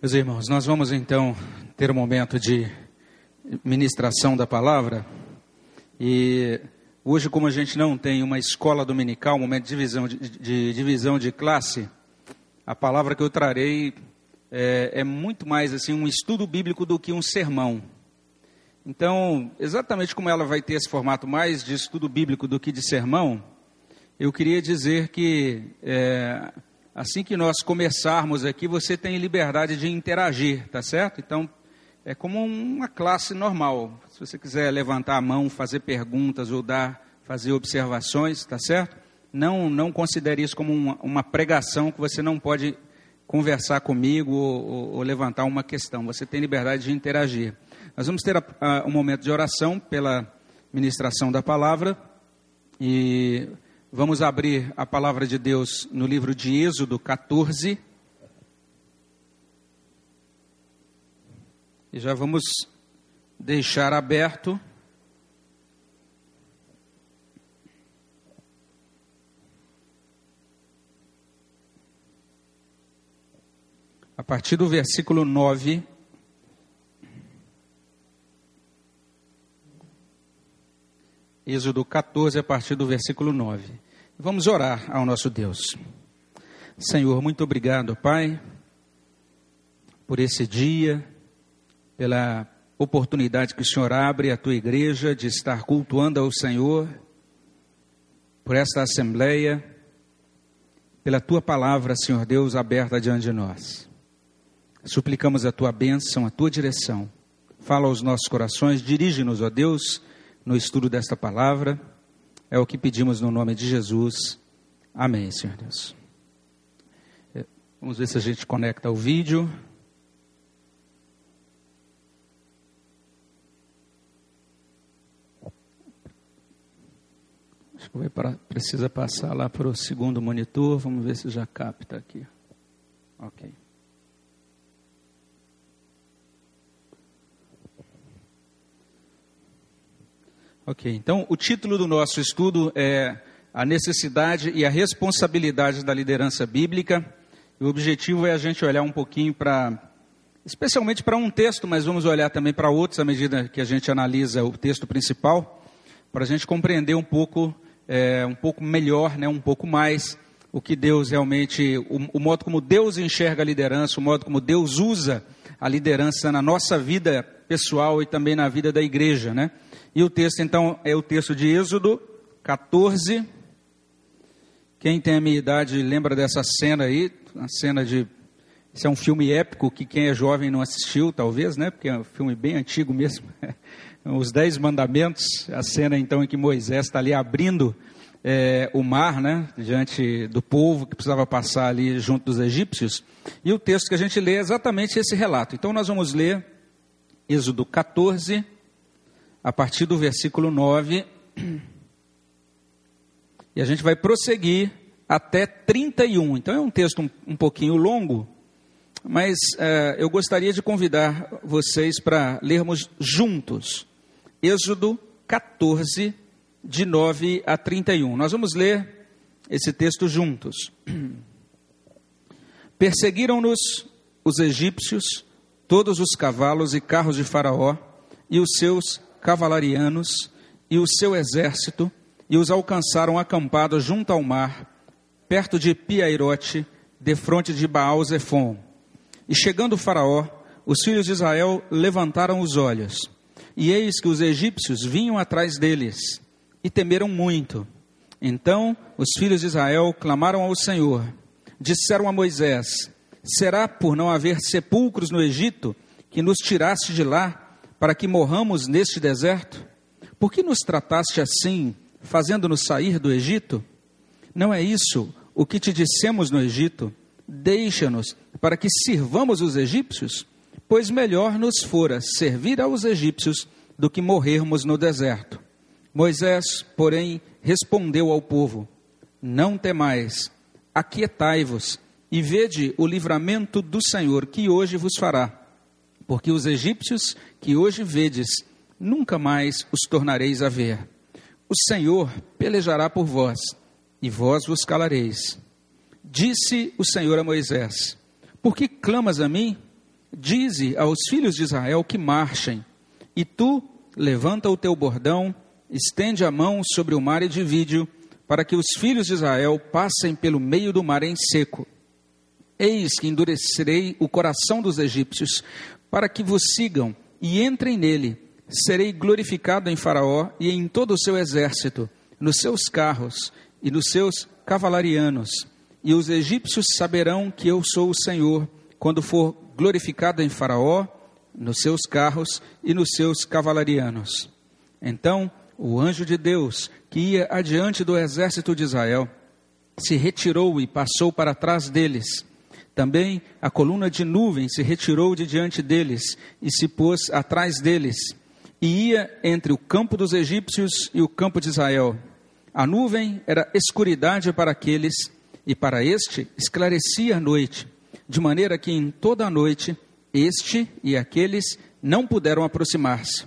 Meus irmãos, nós vamos então ter um momento de ministração da palavra. E hoje, como a gente não tem uma escola dominical, um momento de divisão de, de divisão de classe, a palavra que eu trarei é, é muito mais assim um estudo bíblico do que um sermão. Então, exatamente como ela vai ter esse formato mais de estudo bíblico do que de sermão, eu queria dizer que é, assim que nós começarmos aqui, você tem liberdade de interagir, tá certo? Então, é como uma classe normal. Se você quiser levantar a mão, fazer perguntas ou dar, fazer observações, tá certo? Não, não considere isso como uma, uma pregação que você não pode conversar comigo ou, ou, ou, levantar uma questão. Você tem liberdade de interagir. Nós vamos ter a, a, um momento de oração pela ministração da palavra e Vamos abrir a palavra de Deus no livro de Êxodo 14. E já vamos deixar aberto. A partir do versículo 9. Êxodo 14, a partir do versículo 9. Vamos orar ao nosso Deus. Senhor, muito obrigado, Pai, por esse dia, pela oportunidade que o Senhor abre à tua igreja de estar cultuando ao Senhor, por esta assembleia, pela tua palavra, Senhor Deus, aberta diante de nós. Suplicamos a tua bênção, a tua direção. Fala aos nossos corações, dirige-nos, ó Deus, no estudo desta palavra. É o que pedimos no nome de Jesus. Amém, Senhor Deus. É, vamos ver se a gente conecta o vídeo. Acho que para, precisa passar lá para o segundo monitor. Vamos ver se já capta aqui. Ok. Ok, então o título do nosso estudo é A Necessidade e a Responsabilidade da Liderança Bíblica. E o objetivo é a gente olhar um pouquinho para, especialmente para um texto, mas vamos olhar também para outros à medida que a gente analisa o texto principal, para a gente compreender um pouco, é, um pouco melhor, né, um pouco mais o que Deus realmente, o, o modo como Deus enxerga a liderança, o modo como Deus usa a liderança na nossa vida pessoal e também na vida da igreja, né? E o texto, então, é o texto de Êxodo 14. Quem tem a minha idade lembra dessa cena aí, a cena de. Esse é um filme épico que quem é jovem não assistiu, talvez, né? Porque é um filme bem antigo mesmo. Os Dez Mandamentos, a cena então em que Moisés está ali abrindo é, o mar, né? Diante do povo que precisava passar ali junto dos egípcios. E o texto que a gente lê é exatamente esse relato. Então nós vamos ler Êxodo 14 a partir do versículo 9. E a gente vai prosseguir até 31. Então é um texto um, um pouquinho longo, mas uh, eu gostaria de convidar vocês para lermos juntos. Êxodo 14, de 9 a 31. Nós vamos ler esse texto juntos. Perseguiram-nos os egípcios, todos os cavalos e carros de Faraó e os seus cavalarianos e o seu exército, e os alcançaram acampados junto ao mar, perto de Piairote, defronte de Baal Zephon. E chegando o faraó, os filhos de Israel levantaram os olhos, e eis que os egípcios vinham atrás deles, e temeram muito. Então os filhos de Israel clamaram ao Senhor, disseram a Moisés: Será por não haver sepulcros no Egito que nos tiraste de lá para que morramos neste deserto? Por que nos trataste assim, fazendo-nos sair do Egito? Não é isso o que te dissemos no Egito? Deixa-nos para que sirvamos os egípcios? Pois melhor nos fora servir aos egípcios do que morrermos no deserto. Moisés, porém, respondeu ao povo: Não temais, aquietai-vos e vede o livramento do Senhor que hoje vos fará porque os egípcios que hoje vedes, nunca mais os tornareis a ver. O Senhor pelejará por vós, e vós vos calareis. Disse o Senhor a Moisés: Por que clamas a mim? Dize aos filhos de Israel que marchem, e tu levanta o teu bordão, estende a mão sobre o mar e divide-o, para que os filhos de Israel passem pelo meio do mar em seco. Eis que endurecerei o coração dos egípcios, para que vos sigam e entrem nele. Serei glorificado em Faraó e em todo o seu exército, nos seus carros e nos seus cavalarianos. E os egípcios saberão que eu sou o Senhor, quando for glorificado em Faraó, nos seus carros e nos seus cavalarianos. Então o anjo de Deus, que ia adiante do exército de Israel, se retirou e passou para trás deles também a coluna de nuvem se retirou de diante deles e se pôs atrás deles, e ia entre o campo dos egípcios e o campo de Israel. A nuvem era escuridade para aqueles, e para este esclarecia a noite, de maneira que em toda a noite este e aqueles não puderam aproximar-se.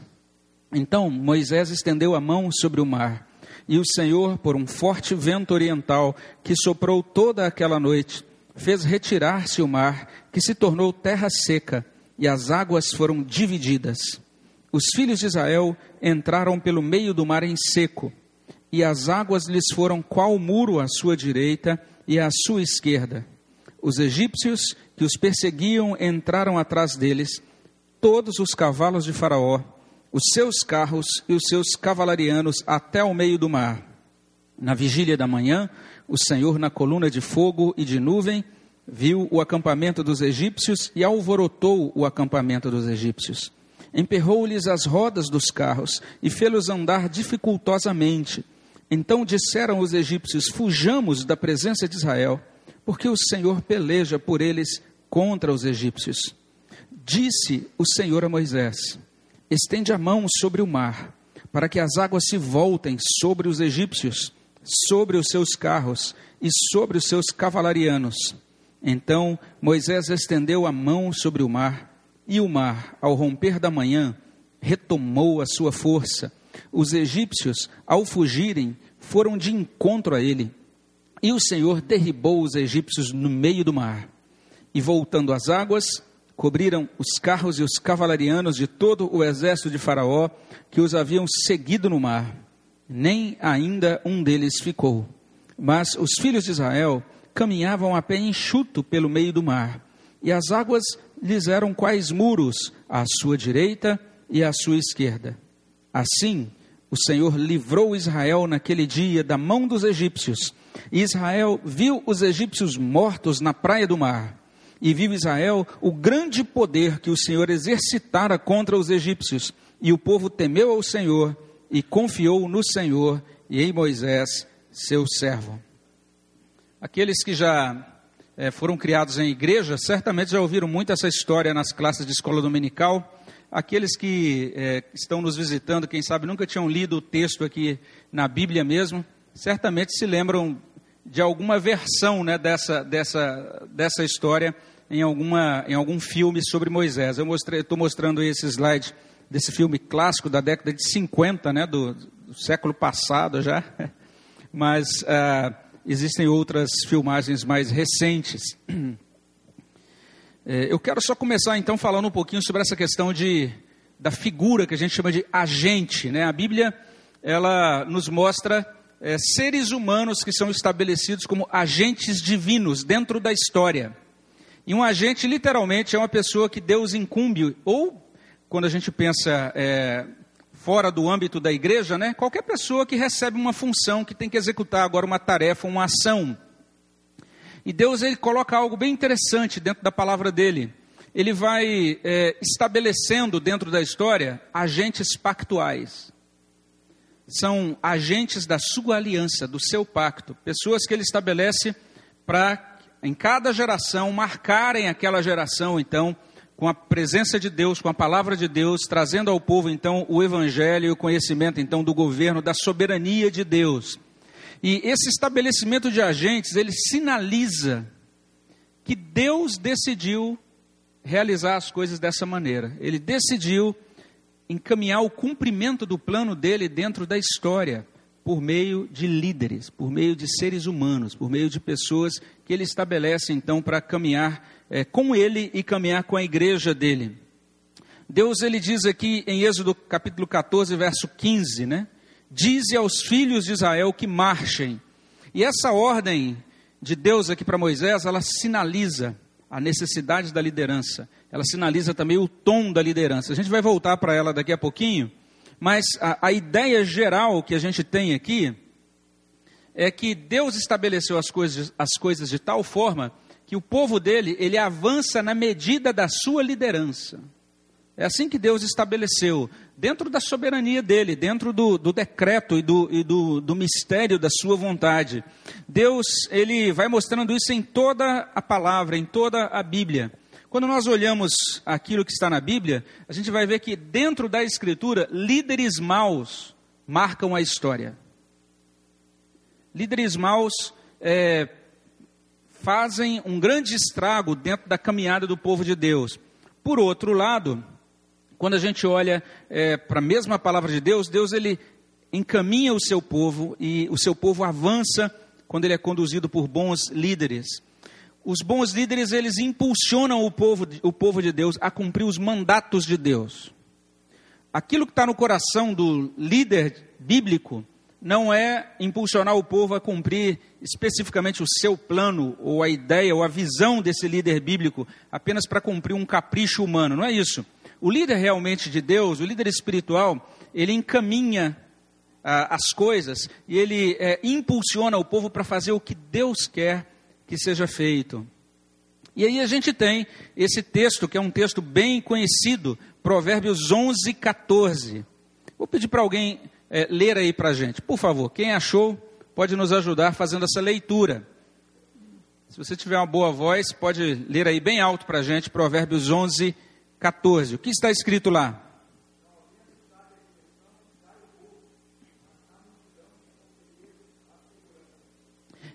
Então Moisés estendeu a mão sobre o mar, e o Senhor, por um forte vento oriental que soprou toda aquela noite, fez retirar-se o mar, que se tornou terra seca, e as águas foram divididas. Os filhos de Israel entraram pelo meio do mar em seco, e as águas lhes foram qual muro à sua direita e à sua esquerda. Os egípcios que os perseguiam entraram atrás deles, todos os cavalos de Faraó, os seus carros e os seus cavalarianos até o meio do mar. Na vigília da manhã, o Senhor, na coluna de fogo e de nuvem, viu o acampamento dos egípcios e alvorotou o acampamento dos egípcios. Emperrou-lhes as rodas dos carros e fê-los andar dificultosamente. Então disseram os egípcios: Fujamos da presença de Israel, porque o Senhor peleja por eles contra os egípcios. Disse o Senhor a Moisés: Estende a mão sobre o mar, para que as águas se voltem sobre os egípcios sobre os seus carros e sobre os seus cavalarianos. Então Moisés estendeu a mão sobre o mar, e o mar, ao romper da manhã, retomou a sua força. Os egípcios, ao fugirem, foram de encontro a ele. E o Senhor derribou os egípcios no meio do mar. E voltando às águas, cobriram os carros e os cavalarianos de todo o exército de Faraó que os haviam seguido no mar nem ainda um deles ficou. Mas os filhos de Israel caminhavam a pé enxuto pelo meio do mar, e as águas lhes eram quais muros à sua direita e à sua esquerda. Assim, o Senhor livrou Israel naquele dia da mão dos egípcios. E Israel viu os egípcios mortos na praia do mar. E viu Israel o grande poder que o Senhor exercitara contra os egípcios. E o povo temeu ao Senhor e confiou no Senhor e em Moisés, seu servo. Aqueles que já é, foram criados em igreja, certamente já ouviram muito essa história nas classes de escola dominical. Aqueles que é, estão nos visitando, quem sabe nunca tinham lido o texto aqui na Bíblia mesmo, certamente se lembram de alguma versão né, dessa, dessa, dessa história em, alguma, em algum filme sobre Moisés. Eu estou mostrando esse slide desse filme clássico da década de 50, né, do, do século passado já, mas uh, existem outras filmagens mais recentes. É, eu quero só começar então falando um pouquinho sobre essa questão de, da figura que a gente chama de agente. Né? A Bíblia ela nos mostra é, seres humanos que são estabelecidos como agentes divinos dentro da história. E um agente, literalmente, é uma pessoa que Deus incumbe ou quando a gente pensa é, fora do âmbito da igreja, né? Qualquer pessoa que recebe uma função, que tem que executar agora uma tarefa, uma ação. E Deus ele coloca algo bem interessante dentro da palavra dele. Ele vai é, estabelecendo dentro da história agentes pactuais. São agentes da sua aliança, do seu pacto. Pessoas que ele estabelece para, em cada geração, marcarem aquela geração, então, com a presença de Deus, com a palavra de Deus, trazendo ao povo então o evangelho e o conhecimento então do governo, da soberania de Deus. E esse estabelecimento de agentes, ele sinaliza que Deus decidiu realizar as coisas dessa maneira. Ele decidiu encaminhar o cumprimento do plano dele dentro da história, por meio de líderes, por meio de seres humanos, por meio de pessoas que ele estabelece então para caminhar é, com ele e caminhar com a igreja dele. Deus ele diz aqui em Êxodo capítulo 14, verso 15, né? Dize aos filhos de Israel que marchem. E essa ordem de Deus aqui para Moisés, ela sinaliza a necessidade da liderança. Ela sinaliza também o tom da liderança. A gente vai voltar para ela daqui a pouquinho, mas a, a ideia geral que a gente tem aqui é que Deus estabeleceu as coisas, as coisas de tal forma que o povo dele, ele avança na medida da sua liderança. É assim que Deus estabeleceu, dentro da soberania dele, dentro do, do decreto e, do, e do, do, mistério da sua vontade. Deus, ele vai mostrando isso em toda a palavra, em toda a Bíblia. Quando nós olhamos aquilo que está na Bíblia, a gente vai ver que dentro da Escritura, líderes maus marcam a história. Líderes maus é, fazem um grande estrago dentro da caminhada do povo de Deus. Por outro lado, quando a gente olha é, para a mesma palavra de Deus, Deus ele encaminha o seu povo e o seu povo avança quando ele é conduzido por bons líderes os bons líderes eles impulsionam o povo, o povo de Deus a cumprir os mandatos de Deus. Aquilo que está no coração do líder bíblico não é impulsionar o povo a cumprir especificamente o seu plano, ou a ideia, ou a visão desse líder bíblico, apenas para cumprir um capricho humano. Não é isso. O líder realmente de Deus, o líder espiritual, ele encaminha ah, as coisas e ele é, impulsiona o povo para fazer o que Deus quer que seja feito. E aí a gente tem esse texto, que é um texto bem conhecido, Provérbios 11, 14. Vou pedir para alguém é, ler aí para a gente. Por favor, quem achou, pode nos ajudar fazendo essa leitura. Se você tiver uma boa voz, pode ler aí bem alto para a gente, Provérbios 11, 14. O que está escrito lá?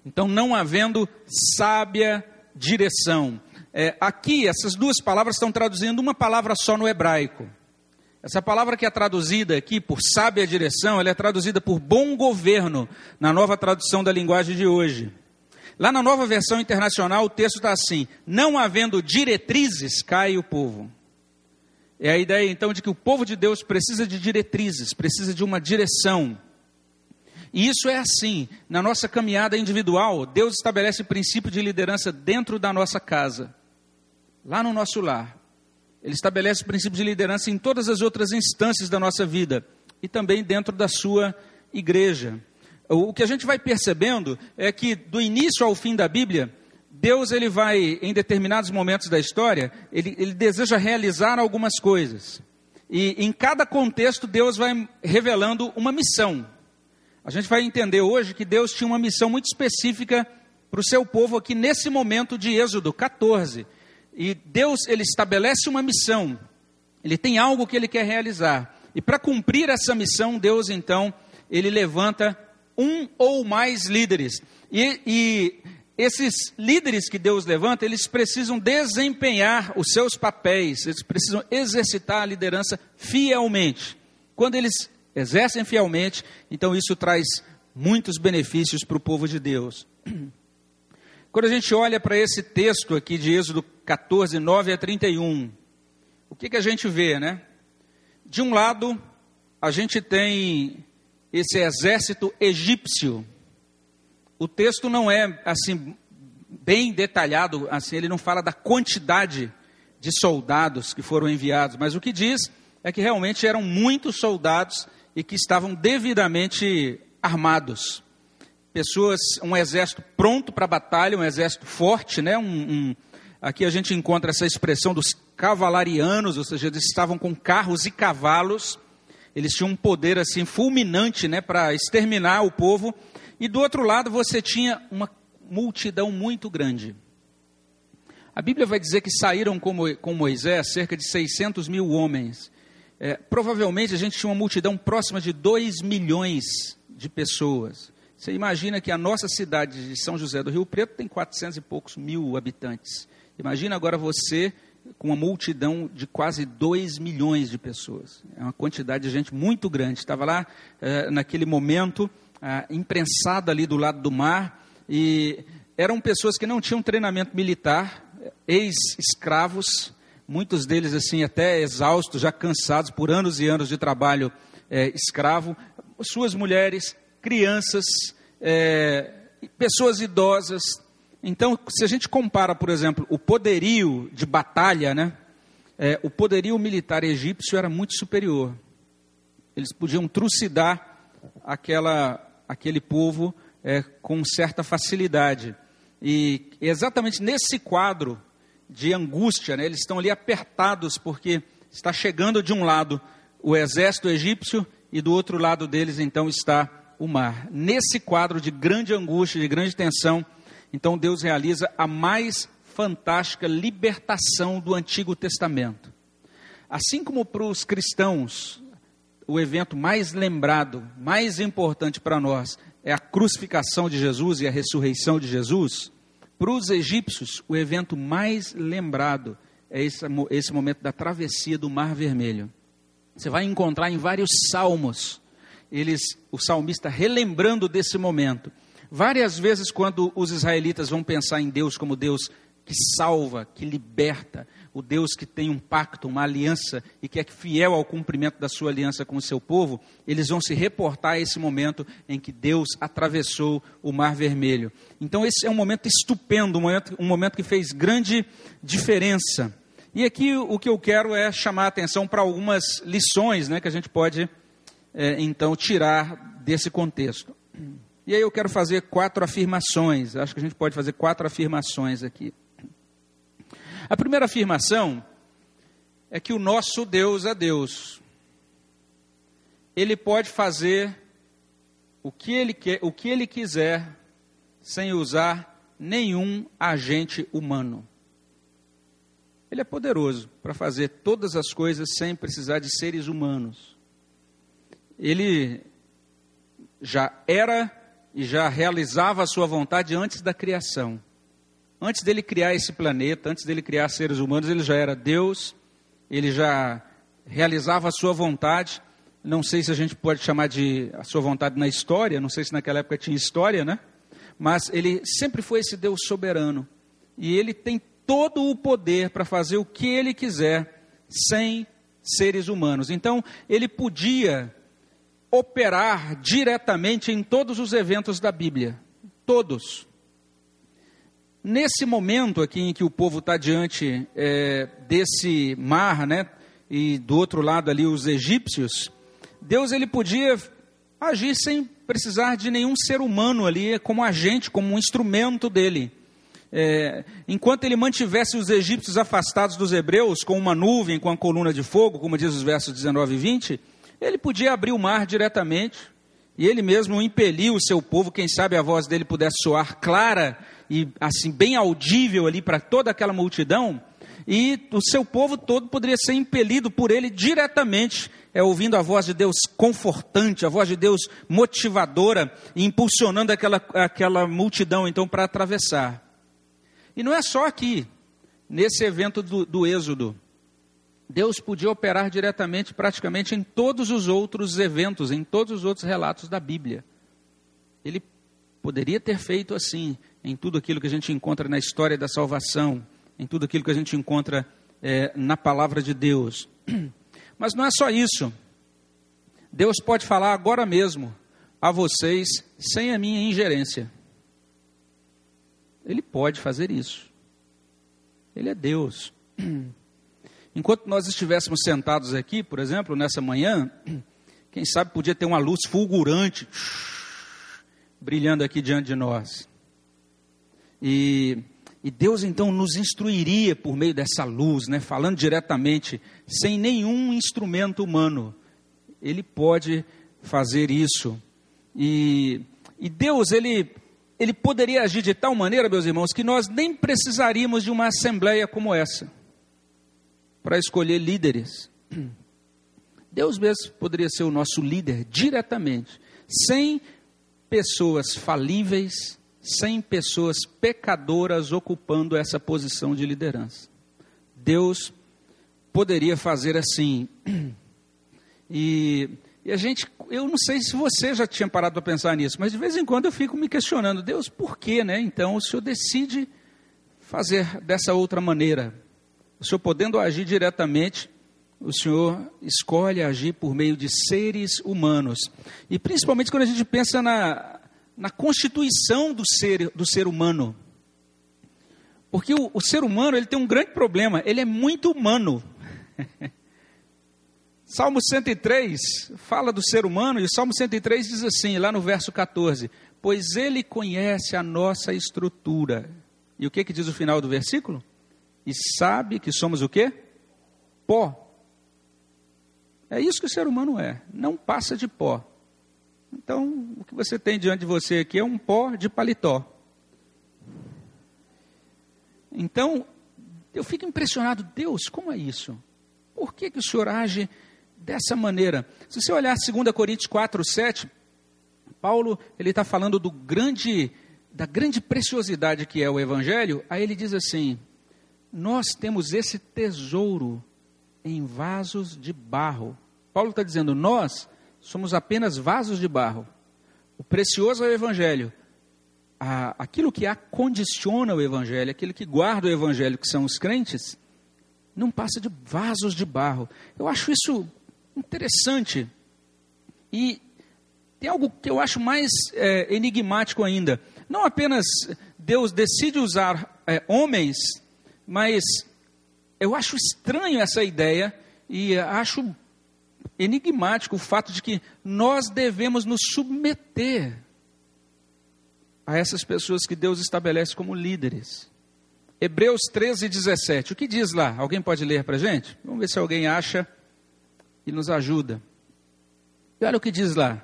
Então, não havendo sábia direção. É, aqui, essas duas palavras estão traduzindo uma palavra só no hebraico. Essa palavra que é traduzida aqui por sábia direção, ela é traduzida por bom governo, na nova tradução da linguagem de hoje. Lá na nova versão internacional, o texto está assim: não havendo diretrizes, cai o povo. É a ideia então de que o povo de Deus precisa de diretrizes, precisa de uma direção. E isso é assim. Na nossa caminhada individual, Deus estabelece o princípio de liderança dentro da nossa casa, lá no nosso lar. Ele estabelece o princípio de liderança em todas as outras instâncias da nossa vida e também dentro da sua igreja. O que a gente vai percebendo é que do início ao fim da Bíblia, Deus ele vai, em determinados momentos da história, ele, ele deseja realizar algumas coisas. E em cada contexto, Deus vai revelando uma missão. A gente vai entender hoje que Deus tinha uma missão muito específica para o seu povo aqui nesse momento de Êxodo 14. E Deus, ele estabelece uma missão, ele tem algo que ele quer realizar. E para cumprir essa missão, Deus então, ele levanta um ou mais líderes. E, e esses líderes que Deus levanta, eles precisam desempenhar os seus papéis, eles precisam exercitar a liderança fielmente. Quando eles exercem fielmente, então isso traz muitos benefícios para o povo de Deus. Quando a gente olha para esse texto aqui de Êxodo 14, 9 a 31, o que, que a gente vê, né? De um lado, a gente tem esse exército egípcio. O texto não é assim bem detalhado, assim, ele não fala da quantidade de soldados que foram enviados, mas o que diz é que realmente eram muitos soldados e que estavam devidamente armados. Pessoas, um exército pronto para batalha, um exército forte, né? Um, um, aqui a gente encontra essa expressão dos cavalarianos, ou seja, eles estavam com carros e cavalos, eles tinham um poder assim fulminante, né, para exterminar o povo. E do outro lado você tinha uma multidão muito grande. A Bíblia vai dizer que saíram com Moisés cerca de 600 mil homens. É, provavelmente a gente tinha uma multidão próxima de 2 milhões de pessoas. Você imagina que a nossa cidade de São José do Rio Preto tem 400 e poucos mil habitantes. Imagina agora você com uma multidão de quase 2 milhões de pessoas. É uma quantidade de gente muito grande. Estava lá é, naquele momento ah, imprensada ali do lado do mar, e eram pessoas que não tinham treinamento militar, ex-escravos, muitos deles assim até exaustos, já cansados por anos e anos de trabalho é, escravo, suas mulheres, crianças, é, pessoas idosas. Então, se a gente compara, por exemplo, o poderio de batalha, né, é, o poderio militar egípcio era muito superior. Eles podiam trucidar aquela, aquele povo é, com certa facilidade. E exatamente nesse quadro de angústia, né, eles estão ali apertados porque está chegando de um lado o exército egípcio e do outro lado deles então está o mar. Nesse quadro de grande angústia, de grande tensão, então Deus realiza a mais fantástica libertação do Antigo Testamento. Assim como para os cristãos, o evento mais lembrado, mais importante para nós é a crucificação de Jesus e a ressurreição de Jesus, para os egípcios, o evento mais lembrado é esse, esse momento da travessia do Mar Vermelho. Você vai encontrar em vários salmos, eles, o salmista relembrando desse momento. Várias vezes, quando os israelitas vão pensar em Deus como Deus que salva, que liberta, o Deus que tem um pacto, uma aliança e que é fiel ao cumprimento da sua aliança com o seu povo, eles vão se reportar a esse momento em que Deus atravessou o Mar Vermelho. Então, esse é um momento estupendo, um momento, um momento que fez grande diferença. E aqui o que eu quero é chamar a atenção para algumas lições né, que a gente pode, é, então, tirar desse contexto. E aí eu quero fazer quatro afirmações. Acho que a gente pode fazer quatro afirmações aqui. A primeira afirmação é que o nosso Deus é Deus. Ele pode fazer o que ele, quer, o que ele quiser sem usar nenhum agente humano. Ele é poderoso para fazer todas as coisas sem precisar de seres humanos. Ele já era e já realizava a sua vontade antes da criação. Antes dele criar esse planeta, antes dele criar seres humanos, ele já era Deus, ele já realizava a sua vontade. Não sei se a gente pode chamar de a sua vontade na história, não sei se naquela época tinha história, né? Mas ele sempre foi esse Deus soberano. E ele tem todo o poder para fazer o que ele quiser sem seres humanos. Então, ele podia operar diretamente em todos os eventos da Bíblia. Todos. Nesse momento aqui em que o povo está diante é, desse mar, né, e do outro lado ali os egípcios, Deus ele podia agir sem precisar de nenhum ser humano ali como agente, como um instrumento dele. É, enquanto ele mantivesse os egípcios afastados dos hebreus com uma nuvem, com a coluna de fogo, como diz os versos 19 e 20, ele podia abrir o mar diretamente e ele mesmo impeliu o seu povo, quem sabe a voz dele pudesse soar clara e assim bem audível ali para toda aquela multidão, e o seu povo todo poderia ser impelido por ele diretamente, é, ouvindo a voz de Deus confortante, a voz de Deus motivadora, impulsionando aquela, aquela multidão então para atravessar. E não é só aqui, nesse evento do, do Êxodo. Deus podia operar diretamente, praticamente, em todos os outros eventos, em todos os outros relatos da Bíblia. Ele poderia ter feito assim, em tudo aquilo que a gente encontra na história da salvação, em tudo aquilo que a gente encontra é, na palavra de Deus. Mas não é só isso. Deus pode falar agora mesmo a vocês sem a minha ingerência. Ele pode fazer isso. Ele é Deus. Enquanto nós estivéssemos sentados aqui, por exemplo, nessa manhã, quem sabe podia ter uma luz fulgurante brilhando aqui diante de nós. E, e Deus então nos instruiria por meio dessa luz, né, falando diretamente, sem nenhum instrumento humano. Ele pode fazer isso. E, e Deus, ele, ele poderia agir de tal maneira, meus irmãos, que nós nem precisaríamos de uma assembleia como essa para escolher líderes. Deus mesmo poderia ser o nosso líder diretamente, sem pessoas falíveis, sem pessoas pecadoras ocupando essa posição de liderança. Deus poderia fazer assim. E E a gente, eu não sei se você já tinha parado para pensar nisso, mas de vez em quando eu fico me questionando, Deus, por quê, né? Então o Senhor decide fazer dessa outra maneira. O Senhor podendo agir diretamente, o Senhor escolhe agir por meio de seres humanos. E principalmente quando a gente pensa na, na constituição do ser, do ser humano. Porque o, o ser humano ele tem um grande problema, ele é muito humano. Salmo 103 fala do ser humano, e o Salmo 103 diz assim, lá no verso 14: Pois ele conhece a nossa estrutura. E o que, que diz o final do versículo? E sabe que somos o quê? Pó. É isso que o ser humano é, não passa de pó. Então, o que você tem diante de você aqui é um pó de paletó. Então, eu fico impressionado, Deus, como é isso? Por que, que o Senhor age dessa maneira. Se você olhar 2 Coríntios 4, 7, Paulo ele está falando do grande, da grande preciosidade que é o Evangelho, aí ele diz assim: nós temos esse tesouro em vasos de barro. Paulo está dizendo, nós somos apenas vasos de barro. O precioso é o Evangelho. aquilo que acondiciona o Evangelho, aquilo que guarda o Evangelho, que são os crentes, não passa de vasos de barro. Eu acho isso interessante. E tem algo que eu acho mais é, enigmático ainda. Não apenas Deus decide usar é, homens, mas eu acho estranho essa ideia e acho enigmático o fato de que nós devemos nos submeter a essas pessoas que Deus estabelece como líderes. Hebreus 13, 17. O que diz lá? Alguém pode ler para a gente? Vamos ver se alguém acha e nos ajuda. E olha o que diz lá.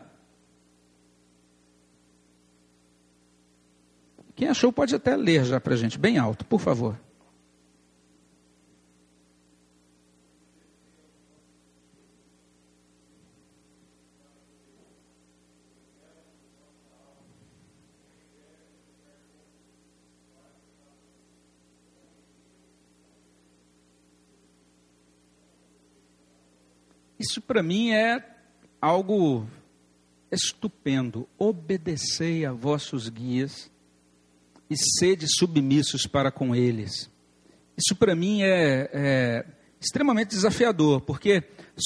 Quem achou pode até ler já para a gente, bem alto, por favor. Isso para mim é algo estupendo. Obedecei a vossos guias e sede submissos para com eles. Isso para mim é, é extremamente desafiador, porque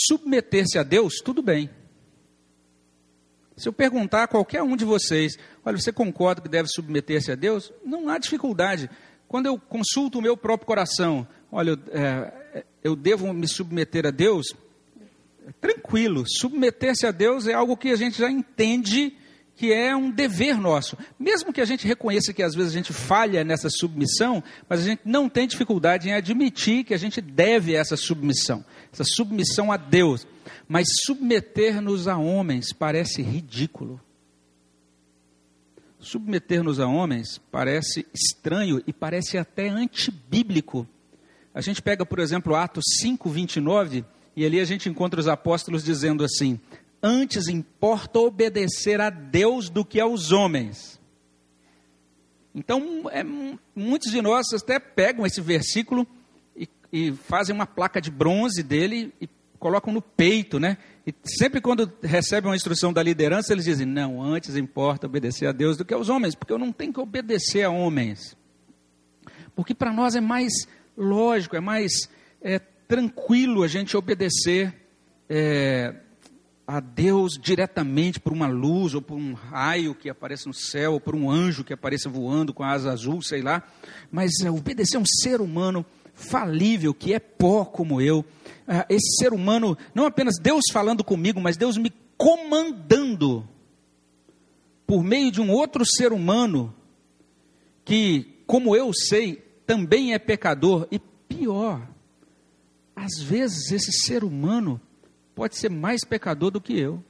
submeter-se a Deus, tudo bem. Se eu perguntar a qualquer um de vocês, olha, você concorda que deve submeter-se a Deus? Não há dificuldade. Quando eu consulto o meu próprio coração, olha, é, eu devo me submeter a Deus, tranquilo. Submeter-se a Deus é algo que a gente já entende que é um dever nosso. Mesmo que a gente reconheça que às vezes a gente falha nessa submissão, mas a gente não tem dificuldade em admitir que a gente deve essa submissão, essa submissão a Deus. Mas submeter-nos a homens parece ridículo. Submeter-nos a homens parece estranho e parece até antibíblico. A gente pega, por exemplo, Atos 5, 29, e ali a gente encontra os apóstolos dizendo assim: Antes importa obedecer a Deus do que aos homens. Então, é, muitos de nós até pegam esse versículo e, e fazem uma placa de bronze dele e colocam no peito, né? E sempre quando recebem uma instrução da liderança, eles dizem: Não, antes importa obedecer a Deus do que aos homens, porque eu não tenho que obedecer a homens. Porque para nós é mais lógico, é mais é, tranquilo a gente obedecer é, a Deus diretamente por uma luz, ou por um raio que aparece no céu, ou por um anjo que apareça voando com asa azul, sei lá. Mas é, obedecer a um ser humano falível, que é pó como eu. É, esse ser humano, não apenas Deus falando comigo, mas Deus me comandando por meio de um outro ser humano que, como eu sei, também é pecador e pior, às vezes esse ser humano pode ser mais pecador do que eu.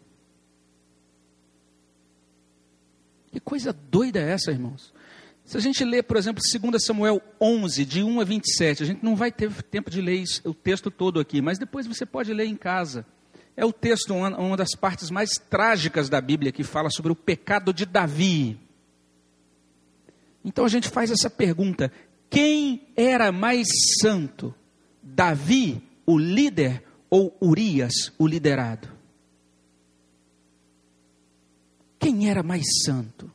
Que coisa doida é essa, irmãos? Se a gente ler, por exemplo, 2 Samuel 11, de 1 a 27, a gente não vai ter tempo de ler o texto todo aqui, mas depois você pode ler em casa. É o texto, uma, uma das partes mais trágicas da Bíblia, que fala sobre o pecado de Davi. Então a gente faz essa pergunta: quem era mais santo? Davi, o líder, ou Urias, o liderado? quem era mais santo?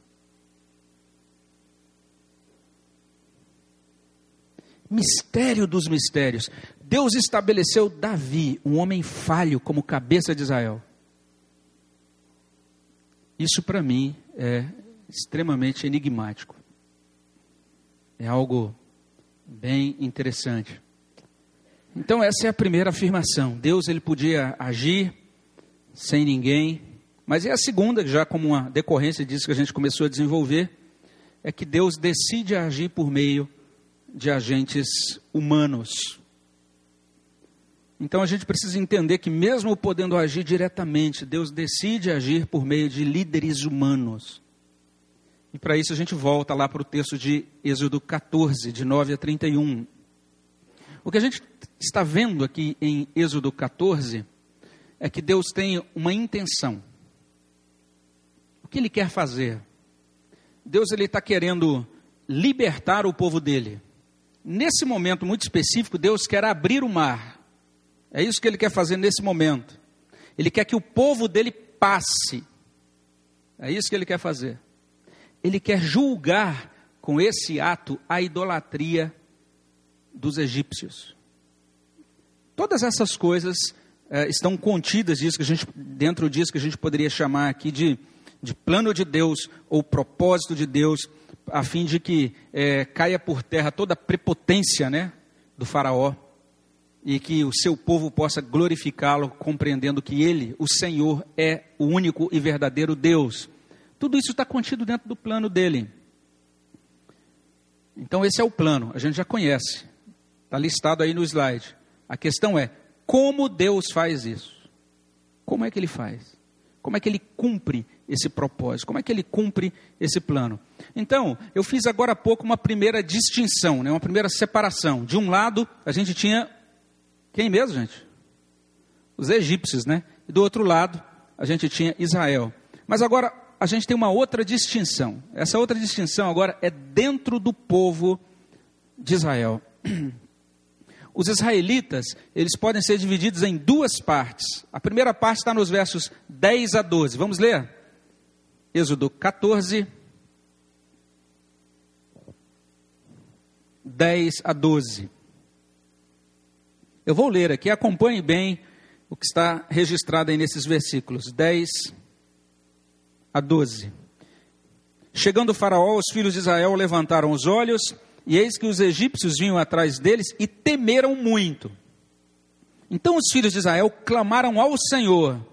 Mistério dos mistérios. Deus estabeleceu Davi, um homem falho, como cabeça de Israel. Isso para mim é extremamente enigmático. É algo bem interessante. Então essa é a primeira afirmação. Deus ele podia agir sem ninguém, mas é a segunda, já como uma decorrência disso que a gente começou a desenvolver, é que Deus decide agir por meio de agentes humanos. Então a gente precisa entender que, mesmo podendo agir diretamente, Deus decide agir por meio de líderes humanos. E para isso a gente volta lá para o texto de Êxodo 14, de 9 a 31. O que a gente está vendo aqui em Êxodo 14 é que Deus tem uma intenção. O que Ele quer fazer? Deus ele está querendo libertar o povo dele. Nesse momento muito específico, Deus quer abrir o mar. É isso que Ele quer fazer nesse momento. Ele quer que o povo dele passe. É isso que Ele quer fazer ele quer julgar com esse ato a idolatria dos egípcios. Todas essas coisas é, estão contidas disso que a gente, dentro disso que a gente poderia chamar aqui de, de plano de Deus ou propósito de Deus, a fim de que é, caia por terra toda a prepotência né, do faraó e que o seu povo possa glorificá-lo, compreendendo que ele, o Senhor, é o único e verdadeiro Deus. Tudo isso está contido dentro do plano dele. Então, esse é o plano, a gente já conhece, está listado aí no slide. A questão é: como Deus faz isso? Como é que ele faz? Como é que ele cumpre esse propósito? Como é que ele cumpre esse plano? Então, eu fiz agora há pouco uma primeira distinção, né, uma primeira separação. De um lado, a gente tinha. Quem mesmo, gente? Os egípcios, né? E do outro lado, a gente tinha Israel. Mas agora, a gente tem uma outra distinção. Essa outra distinção agora é dentro do povo de Israel. Os israelitas, eles podem ser divididos em duas partes. A primeira parte está nos versos 10 a 12. Vamos ler? Êxodo 14, 10 a 12. Eu vou ler aqui, acompanhe bem o que está registrado aí nesses versículos 10 a 12. Chegando o Faraó, os filhos de Israel levantaram os olhos, e eis que os egípcios vinham atrás deles e temeram muito. Então os filhos de Israel clamaram ao Senhor.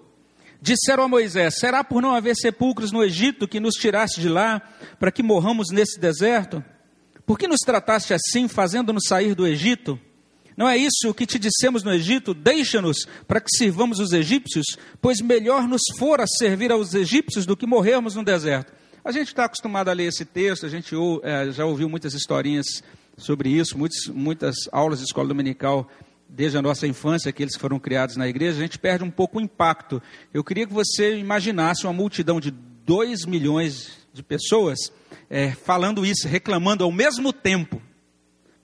Disseram a Moisés: Será por não haver sepulcros no Egito que nos tiraste de lá, para que morramos nesse deserto? Por que nos trataste assim, fazendo-nos sair do Egito? Não é isso o que te dissemos no Egito? Deixa-nos para que sirvamos os egípcios, pois melhor nos fora servir aos egípcios do que morrermos no deserto. A gente está acostumado a ler esse texto, a gente é, já ouviu muitas historinhas sobre isso, muitas, muitas aulas de escola dominical desde a nossa infância, aqueles que foram criados na igreja, a gente perde um pouco o impacto. Eu queria que você imaginasse uma multidão de 2 milhões de pessoas é, falando isso, reclamando ao mesmo tempo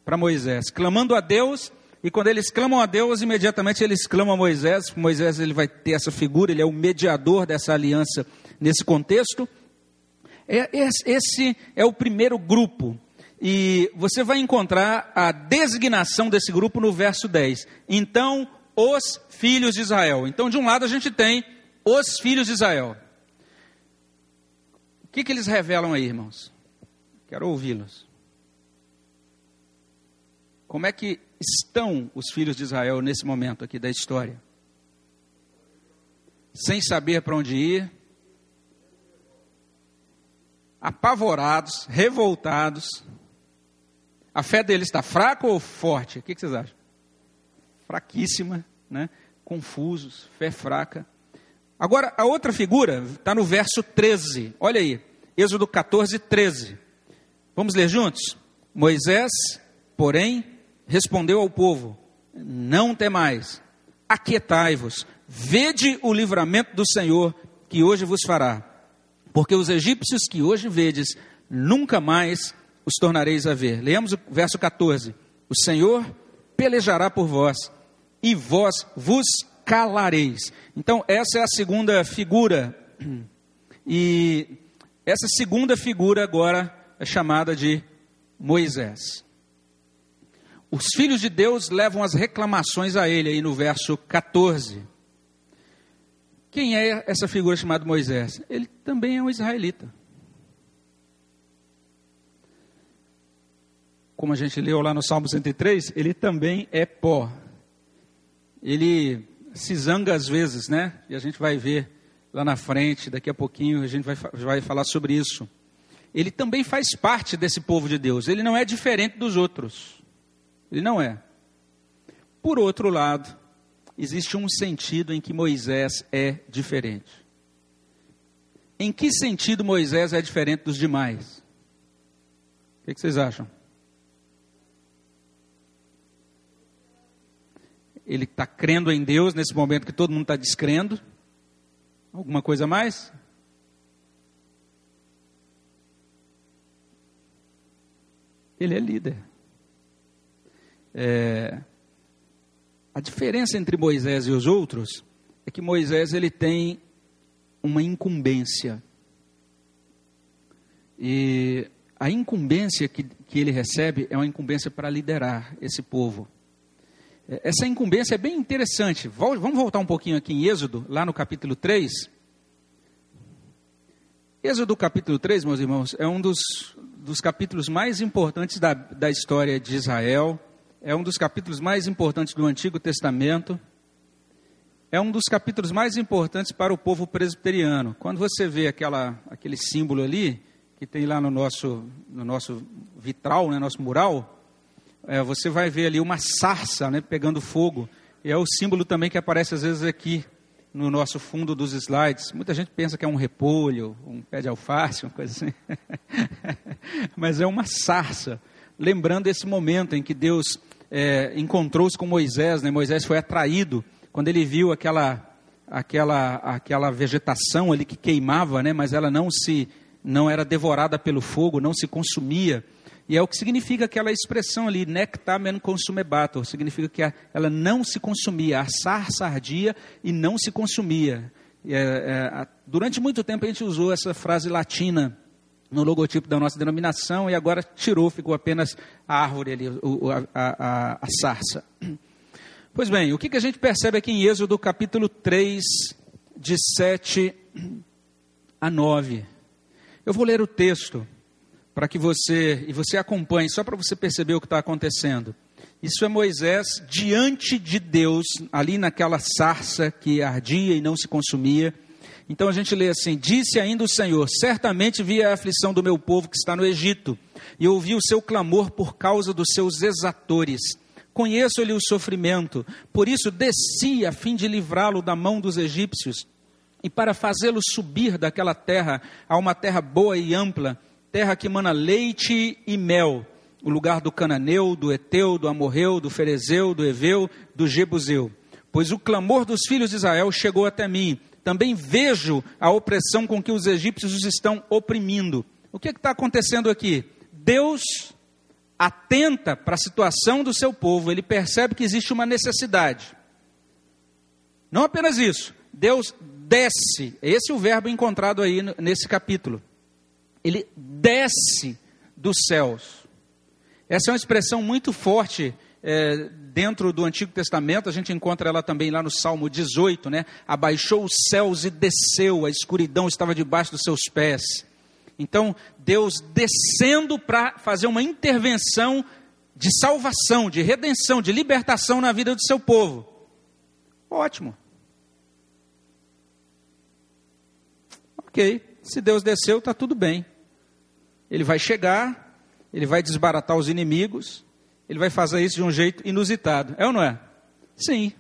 para Moisés, clamando a Deus e quando eles clamam a Deus, imediatamente eles clamam a Moisés. Moisés ele vai ter essa figura, ele é o mediador dessa aliança nesse contexto. É, esse é o primeiro grupo. E você vai encontrar a designação desse grupo no verso 10. Então, os filhos de Israel. Então, de um lado a gente tem os filhos de Israel. O que, que eles revelam aí, irmãos? Quero ouvi-los. Como é que estão os filhos de Israel nesse momento aqui da história? Sem saber para onde ir, apavorados, revoltados. A fé deles está fraca ou forte? O que vocês acham? Fraquíssima, né? confusos, fé fraca. Agora, a outra figura está no verso 13. Olha aí, Êxodo 14, 13. Vamos ler juntos? Moisés, porém, respondeu ao povo: Não temais, aquietai-vos, vede o livramento do Senhor que hoje vos fará. Porque os egípcios que hoje vedes, nunca mais os tornareis a ver. Leamos o verso 14: O Senhor pelejará por vós, e vós vos calareis. Então, essa é a segunda figura. E essa segunda figura agora é chamada de Moisés. Os filhos de Deus levam as reclamações a ele, aí no verso 14. Quem é essa figura chamada Moisés? Ele também é um israelita. Como a gente leu lá no Salmo 103, ele também é pó. Ele se zanga às vezes, né? E a gente vai ver lá na frente, daqui a pouquinho a gente vai, vai falar sobre isso. Ele também faz parte desse povo de Deus. Ele não é diferente dos outros. Ele não é. Por outro lado, existe um sentido em que Moisés é diferente. Em que sentido Moisés é diferente dos demais? O que vocês acham? ele está crendo em Deus nesse momento que todo mundo está descrendo. Alguma coisa mais? Ele é líder. É, a diferença entre Moisés e os outros é que Moisés ele tem uma incumbência. E a incumbência que, que ele recebe é uma incumbência para liderar esse povo. Essa incumbência é bem interessante. Vamos voltar um pouquinho aqui em Êxodo, lá no capítulo 3. Êxodo capítulo 3, meus irmãos, é um dos, dos capítulos mais importantes da, da história de Israel. É um dos capítulos mais importantes do Antigo Testamento. É um dos capítulos mais importantes para o povo presbiteriano. Quando você vê aquela, aquele símbolo ali, que tem lá no nosso, no nosso vitral, né, nosso mural, é, você vai ver ali uma sarça né, pegando fogo. E é o símbolo também que aparece às vezes aqui no nosso fundo dos slides. Muita gente pensa que é um repolho, um pé de alface, uma coisa assim. Mas é uma sarça, lembrando esse momento em que Deus é, encontrou-se com Moisés. Né? Moisés foi atraído quando ele viu aquela, aquela, aquela vegetação ali que queimava, né? mas ela não se não era devorada pelo fogo, não se consumia. E é o que significa aquela expressão ali, nectamen consumebator, significa que ela não se consumia, assar sardia e não se consumia. É, é, durante muito tempo a gente usou essa frase latina no logotipo da nossa denominação e agora tirou, ficou apenas a árvore ali, a, a, a, a sarça. Pois bem, o que, que a gente percebe aqui em Êxodo capítulo 3, de 7 a 9? Eu vou ler o texto para que você, e você acompanhe, só para você perceber o que está acontecendo. Isso é Moisés diante de Deus, ali naquela sarça que ardia e não se consumia. Então a gente lê assim: Disse ainda o Senhor: Certamente vi a aflição do meu povo que está no Egito, e ouvi o seu clamor por causa dos seus exatores. Conheço-lhe o sofrimento, por isso desci a fim de livrá-lo da mão dos egípcios e para fazê-lo subir daquela terra a uma terra boa e ampla terra que mana leite e mel, o lugar do cananeu, do eteu, do amorreu, do ferezeu, do eveu, do jebuseu. Pois o clamor dos filhos de Israel chegou até mim. Também vejo a opressão com que os egípcios os estão oprimindo. O que é está acontecendo aqui? Deus atenta para a situação do seu povo, ele percebe que existe uma necessidade. Não apenas isso, Deus desce, esse é o verbo encontrado aí nesse capítulo ele desce dos céus. Essa é uma expressão muito forte é, dentro do Antigo Testamento, a gente encontra ela também lá no Salmo 18, né? Abaixou os céus e desceu, a escuridão estava debaixo dos seus pés. Então, Deus descendo para fazer uma intervenção de salvação, de redenção, de libertação na vida do seu povo. Ótimo. Ok, se Deus desceu, está tudo bem. Ele vai chegar, ele vai desbaratar os inimigos, ele vai fazer isso de um jeito inusitado. É ou não é? Sim.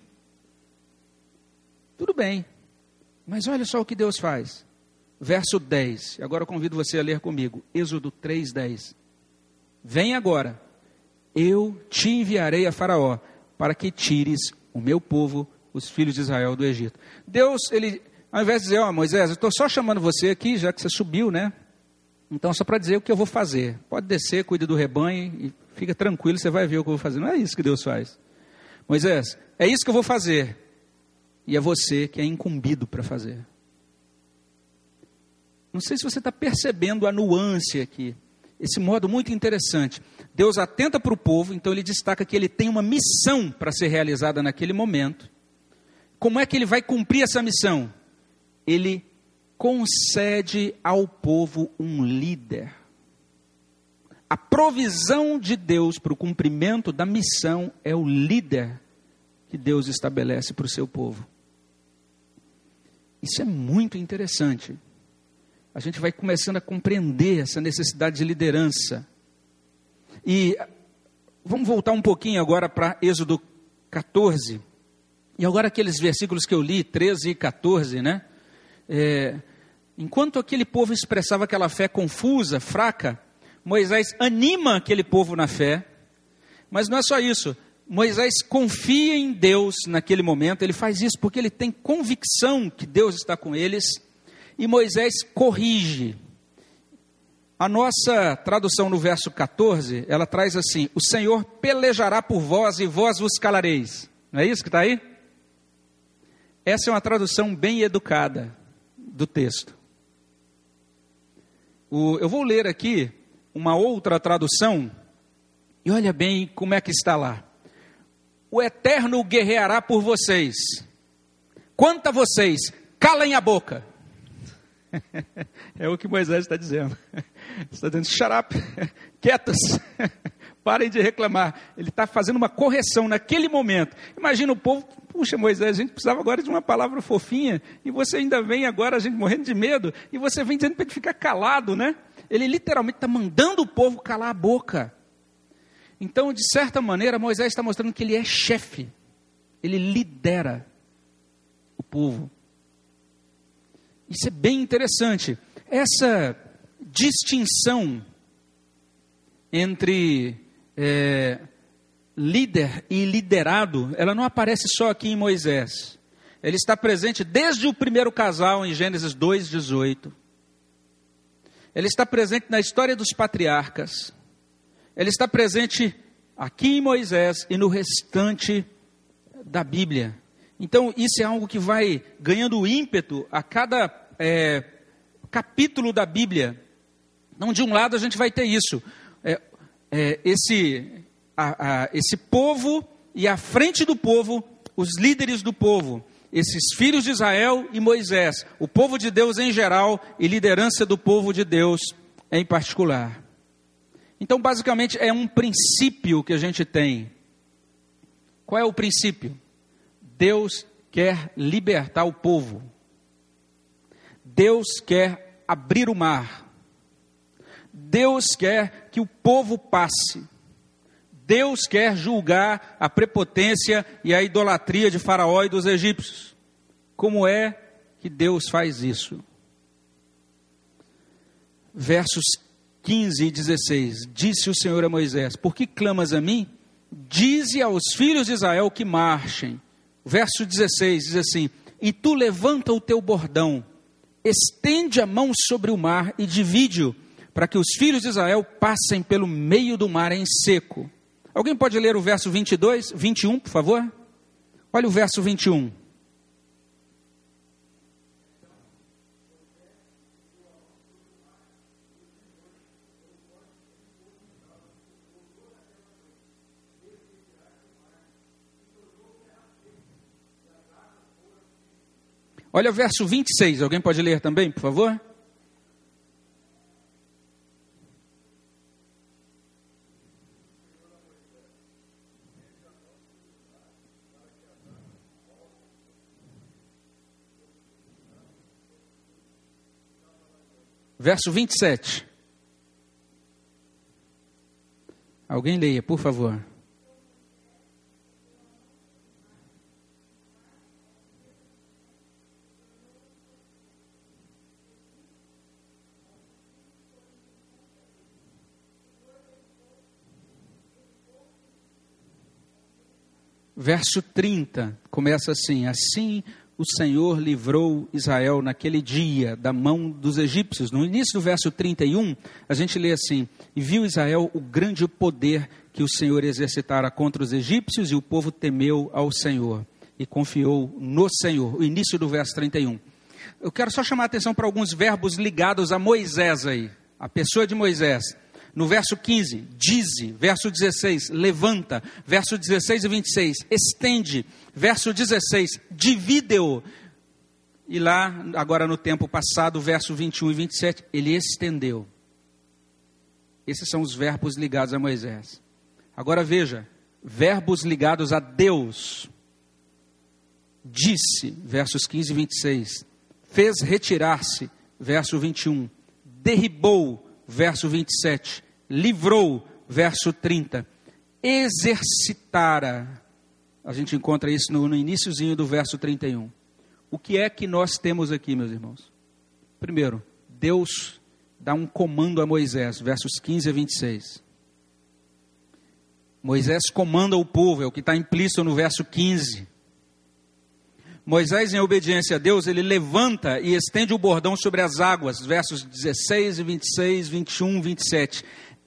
Tudo bem. Mas olha só o que Deus faz. Verso 10. Agora convido você a ler comigo. Êxodo 3:10. Vem agora. Eu te enviarei a Faraó para que tires o meu povo, os filhos de Israel do Egito. Deus, ele, ao invés de dizer, ó oh, Moisés, eu estou só chamando você aqui, já que você subiu, né? Então, só para dizer o que eu vou fazer. Pode descer, cuide do rebanho e fica tranquilo, você vai ver o que eu vou fazer. Não é isso que Deus faz. Moisés, é isso que eu vou fazer. E é você que é incumbido para fazer. Não sei se você está percebendo a nuance aqui, esse modo muito interessante. Deus atenta para o povo, então ele destaca que ele tem uma missão para ser realizada naquele momento. Como é que ele vai cumprir essa missão? Ele concede ao povo um líder. A provisão de Deus para o cumprimento da missão é o líder que Deus estabelece para o seu povo. Isso é muito interessante. A gente vai começando a compreender essa necessidade de liderança. E vamos voltar um pouquinho agora para Êxodo 14. E agora aqueles versículos que eu li, 13 e 14, né? É, enquanto aquele povo expressava aquela fé confusa, fraca, Moisés anima aquele povo na fé. Mas não é só isso. Moisés confia em Deus naquele momento, ele faz isso porque ele tem convicção que Deus está com eles, e Moisés corrige. A nossa tradução no verso 14, ela traz assim: O Senhor pelejará por vós e vós vos calareis. Não é isso que está aí? Essa é uma tradução bem educada do texto. O, eu vou ler aqui uma outra tradução, e olha bem como é que está lá o Eterno guerreará por vocês. Quanto a vocês, calem a boca. É o que Moisés está dizendo. Está dizendo, up, quietos, parem de reclamar. Ele está fazendo uma correção naquele momento. Imagina o povo, puxa Moisés, a gente precisava agora de uma palavra fofinha, e você ainda vem agora, a gente morrendo de medo, e você vem dizendo para ele ficar calado, né? Ele literalmente está mandando o povo calar a boca. Então, de certa maneira, Moisés está mostrando que ele é chefe, ele lidera o povo. Isso é bem interessante. Essa distinção entre é, líder e liderado, ela não aparece só aqui em Moisés. Ele está presente desde o primeiro casal, em Gênesis 2,18. Ele está presente na história dos patriarcas. Ele está presente aqui em Moisés e no restante da Bíblia. Então, isso é algo que vai ganhando ímpeto a cada é, capítulo da Bíblia. Então, de um lado, a gente vai ter isso. É, é, esse, a, a, esse povo e à frente do povo, os líderes do povo. Esses filhos de Israel e Moisés. O povo de Deus em geral e liderança do povo de Deus em particular. Então, basicamente, é um princípio que a gente tem. Qual é o princípio? Deus quer libertar o povo. Deus quer abrir o mar. Deus quer que o povo passe. Deus quer julgar a prepotência e a idolatria de Faraó e dos egípcios. Como é que Deus faz isso? Versos 15 e 16: Disse o Senhor a Moisés: Por que clamas a mim? Dize aos filhos de Israel que marchem. Verso 16 diz assim: E tu levanta o teu bordão, estende a mão sobre o mar e divide-o, para que os filhos de Israel passem pelo meio do mar em seco. Alguém pode ler o verso 22, 21, por favor? Olha o verso 21. Olha o verso 26, alguém pode ler também, por favor? Verso 27. Alguém leia, por favor. Verso 30 começa assim: Assim o Senhor livrou Israel naquele dia da mão dos egípcios. No início do verso 31, a gente lê assim: E viu Israel o grande poder que o Senhor exercitara contra os egípcios, e o povo temeu ao Senhor e confiou no Senhor. O início do verso 31. Eu quero só chamar a atenção para alguns verbos ligados a Moisés aí, a pessoa de Moisés. No verso 15, dize, verso 16, levanta, verso 16 e 26, estende, verso 16, divide-o. E lá, agora no tempo passado, verso 21 e 27, ele estendeu. Esses são os verbos ligados a Moisés. Agora veja, verbos ligados a Deus. Disse, versos 15 e 26. Fez retirar-se, verso 21. Derribou, verso 27. Livrou, verso 30. Exercitara. A gente encontra isso no, no iníciozinho do verso 31. O que é que nós temos aqui, meus irmãos? Primeiro, Deus dá um comando a Moisés, versos 15 a 26. Moisés comanda o povo, é o que está implícito no verso 15. Moisés, em obediência a Deus, ele levanta e estende o bordão sobre as águas, versos 16 e 26, 21, 27.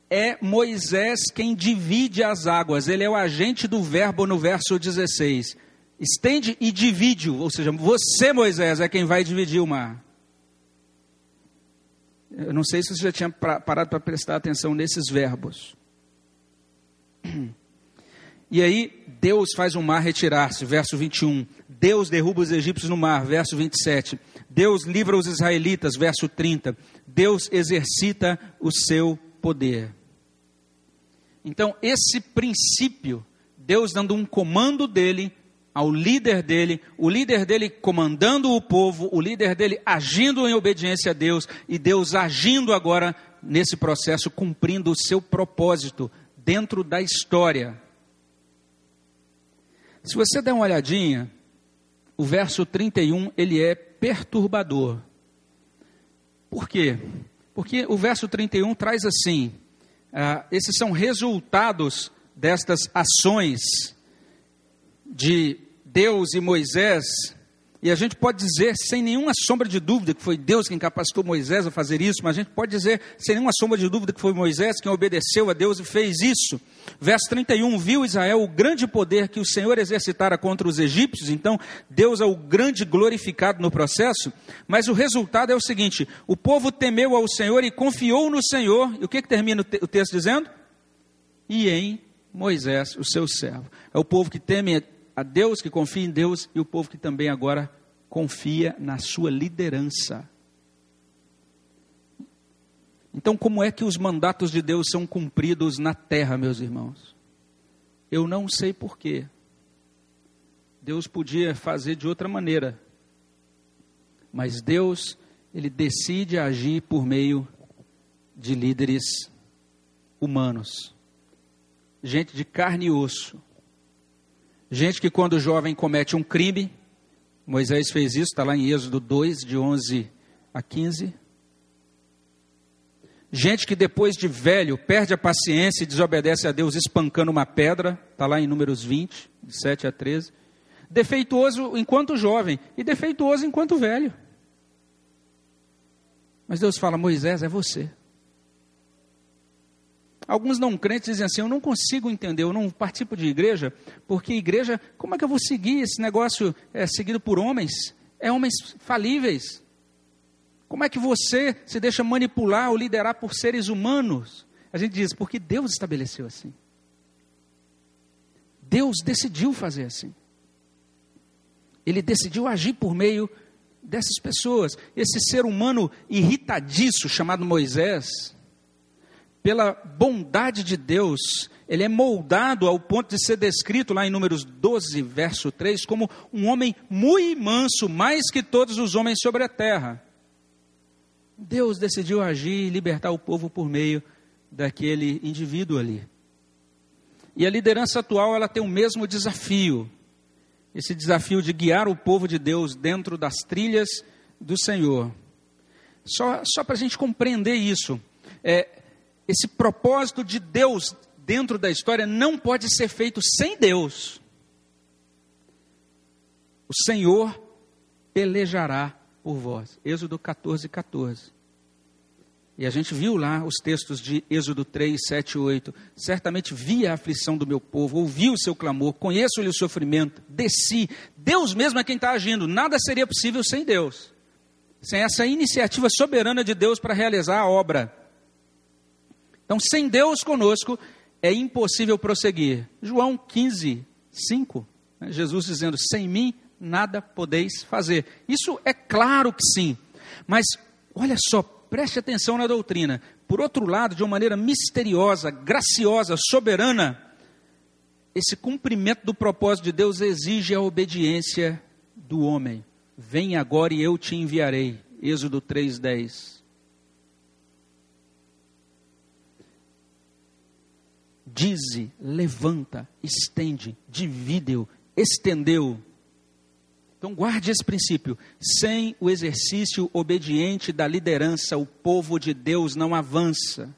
É Moisés quem divide as águas, ele é o agente do verbo no verso 16. Estende e divide, ou seja, você, Moisés, é quem vai dividir o mar. Eu não sei se você já tinha parado para prestar atenção nesses verbos. E aí, Deus faz o mar retirar-se, verso 21. Deus derruba os egípcios no mar, verso 27. Deus livra os israelitas, verso 30. Deus exercita o seu poder. Então, esse princípio, Deus dando um comando dele ao líder dele, o líder dele comandando o povo, o líder dele agindo em obediência a Deus e Deus agindo agora nesse processo, cumprindo o seu propósito dentro da história. Se você der uma olhadinha, o verso 31 ele é perturbador. Por quê? Porque o verso 31 traz assim: ah, esses são resultados destas ações de Deus e Moisés, e a gente pode dizer sem nenhuma sombra de dúvida que foi Deus quem capacitou Moisés a fazer isso, mas a gente pode dizer sem nenhuma sombra de dúvida que foi Moisés quem obedeceu a Deus e fez isso. Verso 31: Viu Israel o grande poder que o Senhor exercitara contra os egípcios, então Deus é o grande glorificado no processo, mas o resultado é o seguinte: o povo temeu ao Senhor e confiou no Senhor, e o que, que termina o texto dizendo? E em Moisés, o seu servo. É o povo que teme a Deus, que confia em Deus, e o povo que também agora confia na sua liderança. Então, como é que os mandatos de Deus são cumpridos na terra, meus irmãos? Eu não sei porquê. Deus podia fazer de outra maneira. Mas Deus, ele decide agir por meio de líderes humanos. Gente de carne e osso. Gente que quando jovem comete um crime, Moisés fez isso, está lá em Êxodo 2, de 11 a 15. Gente que depois de velho perde a paciência e desobedece a Deus espancando uma pedra, está lá em Números 20, de 7 a 13. Defeituoso enquanto jovem e defeituoso enquanto velho. Mas Deus fala: Moisés, é você. Alguns não crentes dizem assim: eu não consigo entender, eu não participo de igreja, porque igreja, como é que eu vou seguir esse negócio é, seguido por homens? É homens falíveis. Como é que você se deixa manipular ou liderar por seres humanos? A gente diz, porque Deus estabeleceu assim. Deus decidiu fazer assim. Ele decidiu agir por meio dessas pessoas. Esse ser humano irritadiço chamado Moisés, pela bondade de Deus, ele é moldado ao ponto de ser descrito lá em Números 12, verso 3, como um homem muito manso, mais que todos os homens sobre a terra. Deus decidiu agir e libertar o povo por meio daquele indivíduo ali. E a liderança atual, ela tem o mesmo desafio. Esse desafio de guiar o povo de Deus dentro das trilhas do Senhor. Só, só para a gente compreender isso, é, esse propósito de Deus dentro da história não pode ser feito sem Deus. O Senhor pelejará por vós. Êxodo 14, 14. E a gente viu lá os textos de Êxodo 3, 7 e 8. Certamente vi a aflição do meu povo, ouvi o seu clamor, conheço-lhe o sofrimento, desci. Deus mesmo é quem está agindo. Nada seria possível sem Deus. sem essa iniciativa soberana de Deus para realizar a obra. Então, sem Deus conosco, é impossível prosseguir. João 15, 5, né? Jesus dizendo: Sem mim nada podeis fazer. Isso é claro que sim, mas olha só, preste atenção na doutrina. Por outro lado, de uma maneira misteriosa, graciosa, soberana, esse cumprimento do propósito de Deus exige a obediência do homem. Vem agora e eu te enviarei. Êxodo 3:10. Dize, levanta, estende, divide-o, estendeu. Então guarde esse princípio. Sem o exercício obediente da liderança, o povo de Deus não avança.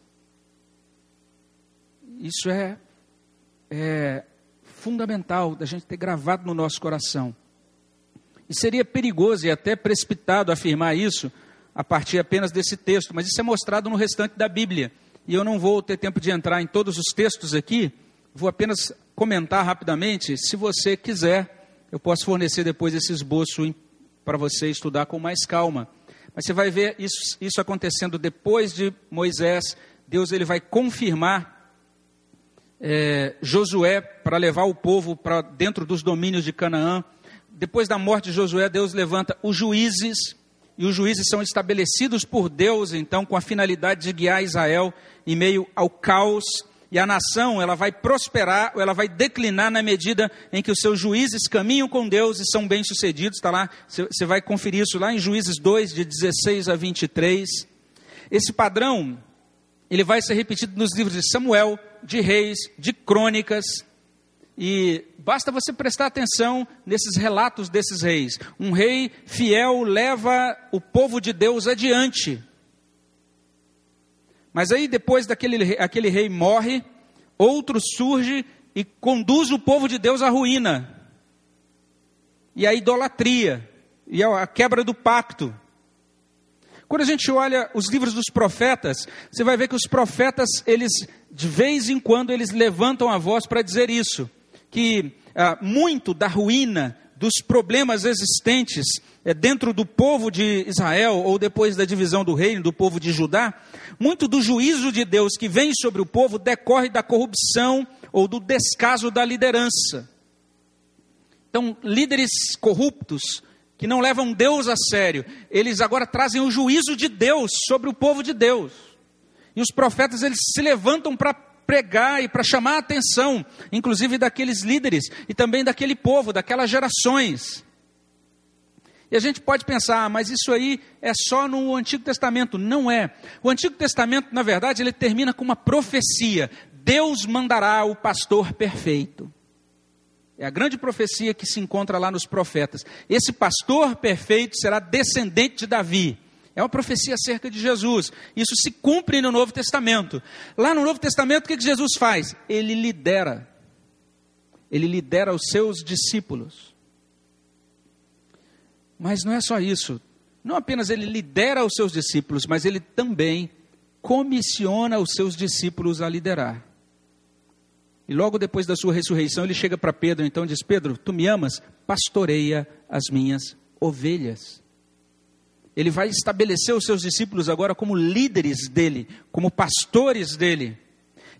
Isso é, é fundamental da gente ter gravado no nosso coração. E seria perigoso e até precipitado afirmar isso a partir apenas desse texto, mas isso é mostrado no restante da Bíblia. E eu não vou ter tempo de entrar em todos os textos aqui, vou apenas comentar rapidamente. Se você quiser, eu posso fornecer depois esse esboço para você estudar com mais calma. Mas você vai ver isso, isso acontecendo depois de Moisés. Deus ele vai confirmar é, Josué para levar o povo para dentro dos domínios de Canaã depois da morte de Josué, Deus levanta os juízes, e os juízes são estabelecidos por Deus, então, com a finalidade de guiar Israel em meio ao caos. E a nação, ela vai prosperar, ou ela vai declinar na medida em que os seus juízes caminham com Deus e são bem-sucedidos. Está lá, você vai conferir isso lá em Juízes 2, de 16 a 23. Esse padrão, ele vai ser repetido nos livros de Samuel, de Reis, de Crônicas, e basta você prestar atenção nesses relatos desses reis. Um rei fiel leva o povo de Deus adiante. Mas aí, depois daquele aquele rei morre, outro surge e conduz o povo de Deus à ruína. E à idolatria, e à quebra do pacto. Quando a gente olha os livros dos profetas, você vai ver que os profetas, eles, de vez em quando, eles levantam a voz para dizer isso que ah, muito da ruína, dos problemas existentes é, dentro do povo de Israel, ou depois da divisão do reino, do povo de Judá, muito do juízo de Deus que vem sobre o povo decorre da corrupção ou do descaso da liderança. Então, líderes corruptos, que não levam Deus a sério, eles agora trazem o juízo de Deus sobre o povo de Deus. E os profetas eles se levantam para pregar e para chamar a atenção, inclusive daqueles líderes e também daquele povo, daquelas gerações. E a gente pode pensar, ah, mas isso aí é só no Antigo Testamento. Não é. O Antigo Testamento, na verdade, ele termina com uma profecia: Deus mandará o pastor perfeito. É a grande profecia que se encontra lá nos profetas. Esse pastor perfeito será descendente de Davi. É uma profecia acerca de Jesus. Isso se cumpre no Novo Testamento. Lá no Novo Testamento, o que Jesus faz? Ele lidera. Ele lidera os seus discípulos. Mas não é só isso. Não apenas ele lidera os seus discípulos, mas ele também comissiona os seus discípulos a liderar. E logo depois da sua ressurreição, ele chega para Pedro, então diz: Pedro, tu me amas? Pastoreia as minhas ovelhas. Ele vai estabelecer os seus discípulos agora como líderes dele, como pastores dele.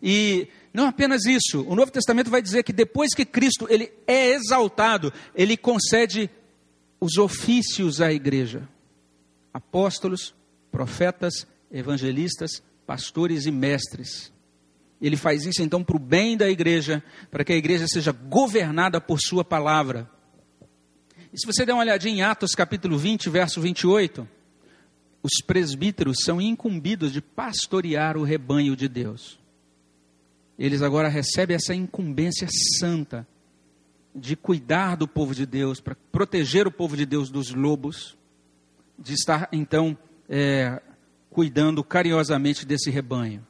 E não apenas isso, o Novo Testamento vai dizer que depois que Cristo ele é exaltado, ele concede os ofícios à igreja: apóstolos, profetas, evangelistas, pastores e mestres. Ele faz isso então para o bem da igreja, para que a igreja seja governada por Sua palavra. E se você der uma olhadinha em Atos capítulo 20, verso 28, os presbíteros são incumbidos de pastorear o rebanho de Deus. Eles agora recebem essa incumbência santa de cuidar do povo de Deus, para proteger o povo de Deus dos lobos, de estar então é, cuidando carinhosamente desse rebanho.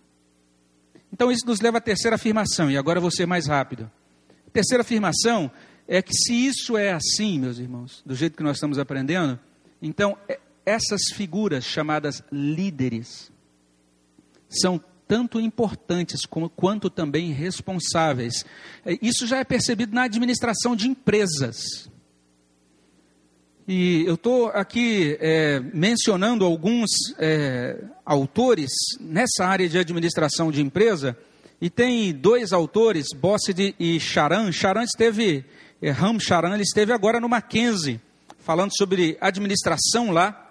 Então isso nos leva à terceira afirmação, e agora vou ser mais rápido. A terceira afirmação é que se isso é assim, meus irmãos, do jeito que nós estamos aprendendo, então é, essas figuras chamadas líderes são tanto importantes como, quanto também responsáveis. É, isso já é percebido na administração de empresas. E eu estou aqui é, mencionando alguns é, autores nessa área de administração de empresa, e tem dois autores, Bossed e Charan. Charan esteve, Ram Charan, ele esteve agora no Mackenzie, falando sobre administração lá.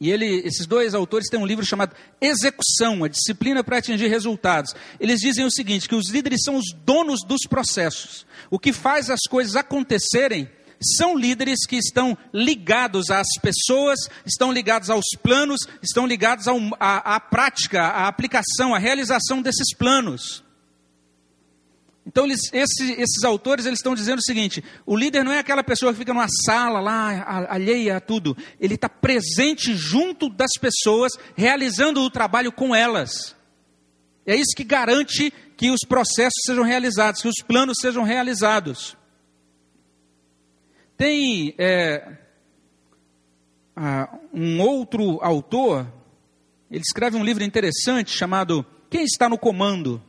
E ele, esses dois autores têm um livro chamado Execução, a disciplina para atingir resultados. Eles dizem o seguinte: que os líderes são os donos dos processos. O que faz as coisas acontecerem são líderes que estão ligados às pessoas, estão ligados aos planos, estão ligados à prática, à aplicação, à realização desses planos. Então, eles, esse, esses autores eles estão dizendo o seguinte: o líder não é aquela pessoa que fica numa sala lá, alheia a tudo. Ele está presente junto das pessoas, realizando o trabalho com elas. É isso que garante que os processos sejam realizados, que os planos sejam realizados. Tem é, um outro autor, ele escreve um livro interessante chamado Quem está no comando?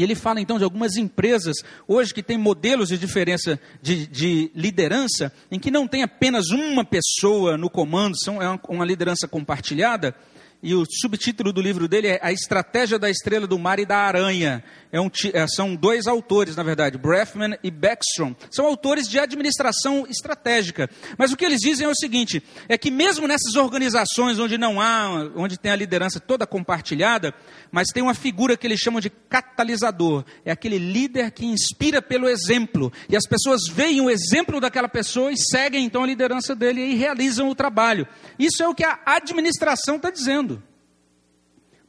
E ele fala então de algumas empresas hoje que têm modelos de diferença de, de, liderança, em que não tem apenas uma pessoa no comando, são, é uma, uma liderança compartilhada, e o subtítulo do livro dele é A Estratégia da Estrela do Mar e da Aranha. É um, é, são dois autores, na verdade, Brefman e Beckstrom. São autores de administração estratégica. Mas o que eles dizem é o seguinte: é que mesmo nessas organizações onde não há, onde tem a liderança toda compartilhada, mas tem uma figura que eles chamam de catalisador. É aquele líder que inspira pelo exemplo. E as pessoas veem o exemplo daquela pessoa e seguem então a liderança dele e realizam o trabalho. Isso é o que a administração está dizendo.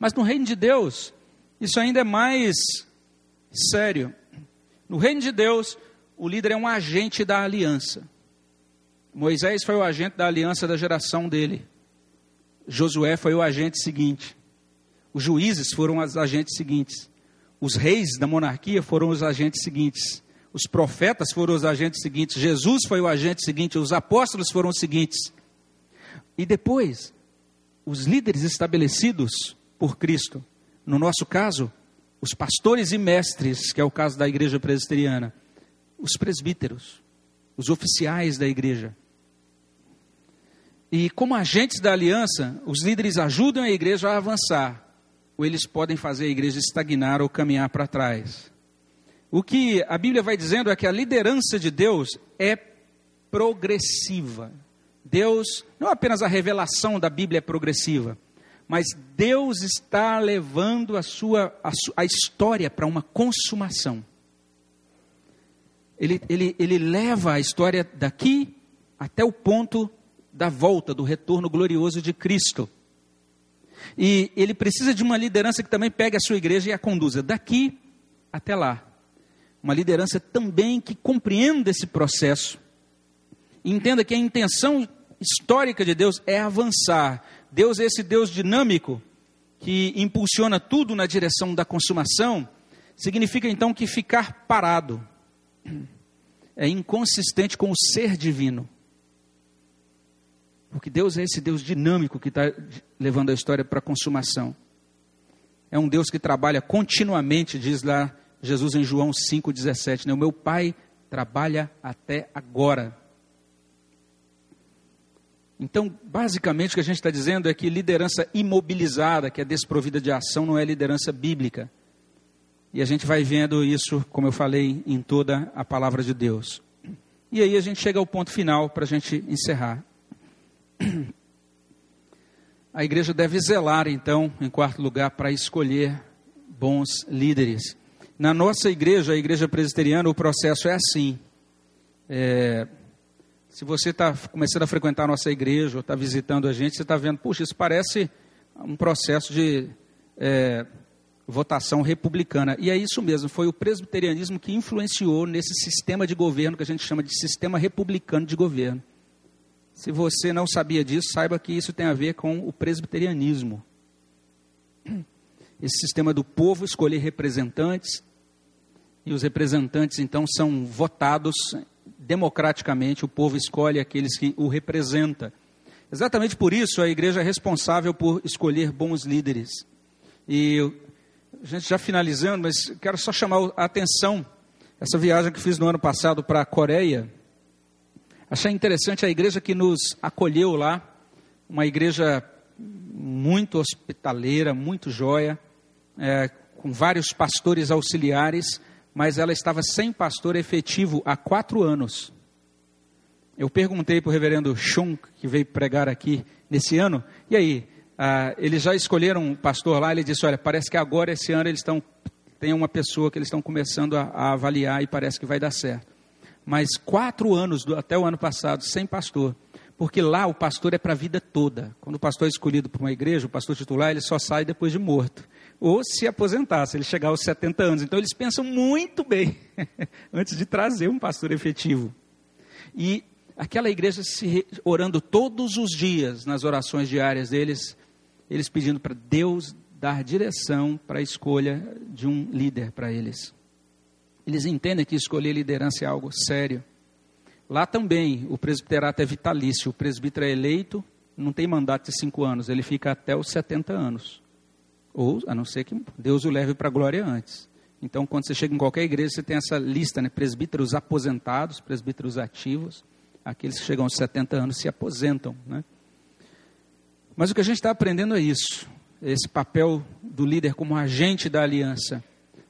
Mas no reino de Deus, isso ainda é mais sério. No reino de Deus, o líder é um agente da aliança. Moisés foi o agente da aliança da geração dele. Josué foi o agente seguinte. Os juízes foram os agentes seguintes. Os reis da monarquia foram os agentes seguintes. Os profetas foram os agentes seguintes. Jesus foi o agente seguinte. Os apóstolos foram os seguintes. E depois, os líderes estabelecidos por Cristo. No nosso caso, os pastores e mestres, que é o caso da igreja presbiteriana. Os presbíteros, os oficiais da igreja. E como agentes da aliança, os líderes ajudam a igreja a avançar ou eles podem fazer a igreja estagnar ou caminhar para trás. O que a Bíblia vai dizendo é que a liderança de Deus é progressiva. Deus, não apenas a revelação da Bíblia é progressiva, mas Deus está levando a sua a, a história para uma consumação. Ele, ele, ele leva a história daqui até o ponto da volta, do retorno glorioso de Cristo. E ele precisa de uma liderança que também pegue a sua igreja e a conduza daqui até lá. Uma liderança também que compreenda esse processo. Entenda que a intenção histórica de Deus é avançar. Deus é esse Deus dinâmico que impulsiona tudo na direção da consumação. Significa então que ficar parado é inconsistente com o ser divino. Porque Deus é esse Deus dinâmico que está levando a história para a consumação. É um Deus que trabalha continuamente, diz lá Jesus em João 5,17. Né? O meu Pai trabalha até agora. Então, basicamente, o que a gente está dizendo é que liderança imobilizada, que é desprovida de ação, não é liderança bíblica. E a gente vai vendo isso, como eu falei, em toda a palavra de Deus. E aí a gente chega ao ponto final para a gente encerrar. A igreja deve zelar, então, em quarto lugar, para escolher bons líderes. Na nossa igreja, a igreja presbiteriana, o processo é assim. É, se você está começando a frequentar a nossa igreja ou está visitando a gente, você está vendo, puxa, isso parece um processo de é, votação republicana. E é isso mesmo, foi o presbiterianismo que influenciou nesse sistema de governo que a gente chama de sistema republicano de governo. Se você não sabia disso, saiba que isso tem a ver com o presbiterianismo. Esse sistema do povo escolher representantes, e os representantes então são votados democraticamente, o povo escolhe aqueles que o representam. Exatamente por isso a igreja é responsável por escolher bons líderes. E a gente já finalizando, mas quero só chamar a atenção. Essa viagem que fiz no ano passado para a Coreia, Achei interessante a igreja que nos acolheu lá, uma igreja muito hospitaleira, muito joia, é, com vários pastores auxiliares, mas ela estava sem pastor efetivo há quatro anos. Eu perguntei para o reverendo Chung, que veio pregar aqui nesse ano, e aí, ah, eles já escolheram um pastor lá, ele disse, olha, parece que agora, esse ano, eles estão, tem uma pessoa que eles estão começando a, a avaliar e parece que vai dar certo. Mas quatro anos, até o ano passado, sem pastor. Porque lá o pastor é para a vida toda. Quando o pastor é escolhido para uma igreja, o pastor titular, ele só sai depois de morto. Ou se aposentar, se ele chegar aos 70 anos. Então eles pensam muito bem antes de trazer um pastor efetivo. E aquela igreja se orando todos os dias nas orações diárias deles, eles pedindo para Deus dar direção para a escolha de um líder para eles. Eles entendem que escolher liderança é algo sério. Lá também o presbiterato é vitalício. O presbítero é eleito, não tem mandato de cinco anos, ele fica até os 70 anos. Ou, a não ser que Deus o leve para a glória antes. Então, quando você chega em qualquer igreja, você tem essa lista, né? Presbíteros aposentados, presbíteros ativos. Aqueles que chegam aos 70 anos se aposentam, né? Mas o que a gente está aprendendo é isso, esse papel do líder como agente da aliança.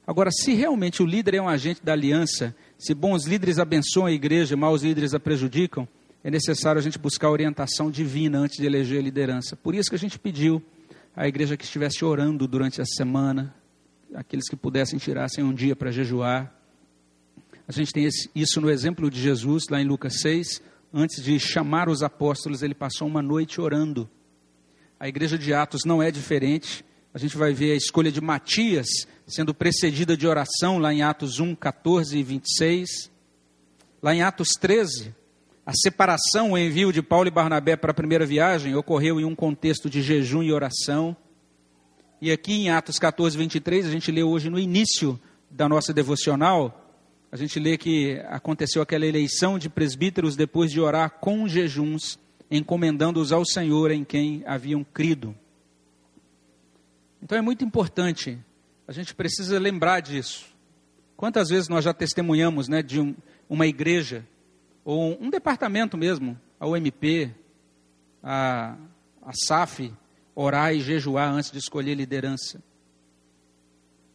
Agora, se realmente o líder é um agente da aliança, se bons líderes abençoam a igreja, maus líderes a prejudicam, é necessário a gente buscar orientação divina antes de eleger a liderança. Por isso que a gente pediu à igreja que estivesse orando durante a semana, aqueles que pudessem tirassem um dia para jejuar. A gente tem esse, isso no exemplo de Jesus, lá em Lucas 6. Antes de chamar os apóstolos, ele passou uma noite orando. A igreja de Atos não é diferente. A gente vai ver a escolha de Matias sendo precedida de oração, lá em Atos 1, 14 e 26. Lá em Atos 13, a separação, o envio de Paulo e Barnabé para a primeira viagem ocorreu em um contexto de jejum e oração. E aqui em Atos 14, 23, a gente lê hoje no início da nossa devocional, a gente lê que aconteceu aquela eleição de presbíteros depois de orar com jejuns encomendando-os ao Senhor em quem haviam crido. Então é muito importante, a gente precisa lembrar disso. Quantas vezes nós já testemunhamos né, de um, uma igreja, ou um, departamento mesmo, a UMP, a, a SAF, orar e jejuar antes de escolher liderança.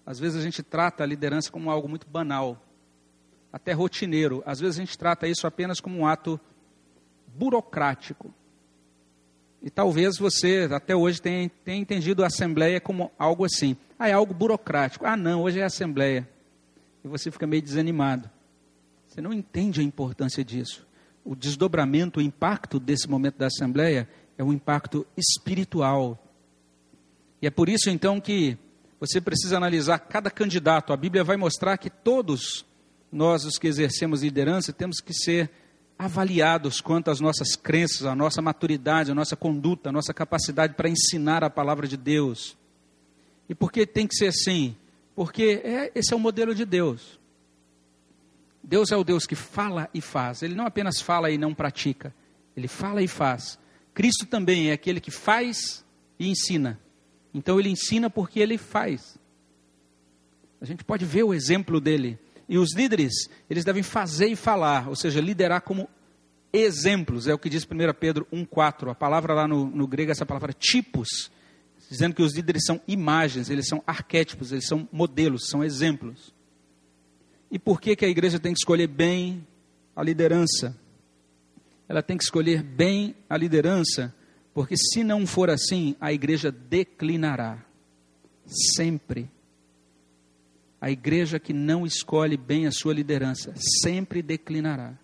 Às vezes a gente trata a liderança como algo muito banal, até rotineiro. Às vezes a gente trata isso apenas como um ato burocrático. E talvez você até hoje tenha, tenha entendido a Assembleia como algo assim. Ah, é algo burocrático. Ah, não, hoje é Assembleia. E você fica meio desanimado. Você não entende a importância disso. O desdobramento, o impacto desse momento da Assembleia é um impacto espiritual. E é por isso então que você precisa analisar cada candidato. A Bíblia vai mostrar que todos nós, os que exercemos liderança, temos que ser avaliados quanto às nossas crenças, a nossa maturidade, a nossa conduta, a nossa capacidade para ensinar a palavra de Deus. E por que tem que ser assim? Porque é, esse é o modelo de Deus. Deus é o Deus que fala e faz. Ele não apenas fala e não pratica, ele fala e faz. Cristo também é aquele que faz e ensina. Então ele ensina porque ele faz. A gente pode ver o exemplo dele e os líderes, eles devem fazer e falar, ou seja, liderar como exemplos, é o que diz 1 Pedro 1,4. A palavra lá no, no grego, essa palavra tipos, dizendo que os líderes são imagens, eles são arquétipos, eles são modelos, são exemplos. E por que, que a igreja tem que escolher bem a liderança? Ela tem que escolher bem a liderança, porque se não for assim, a igreja declinará. Sempre. A igreja que não escolhe bem a sua liderança sempre declinará.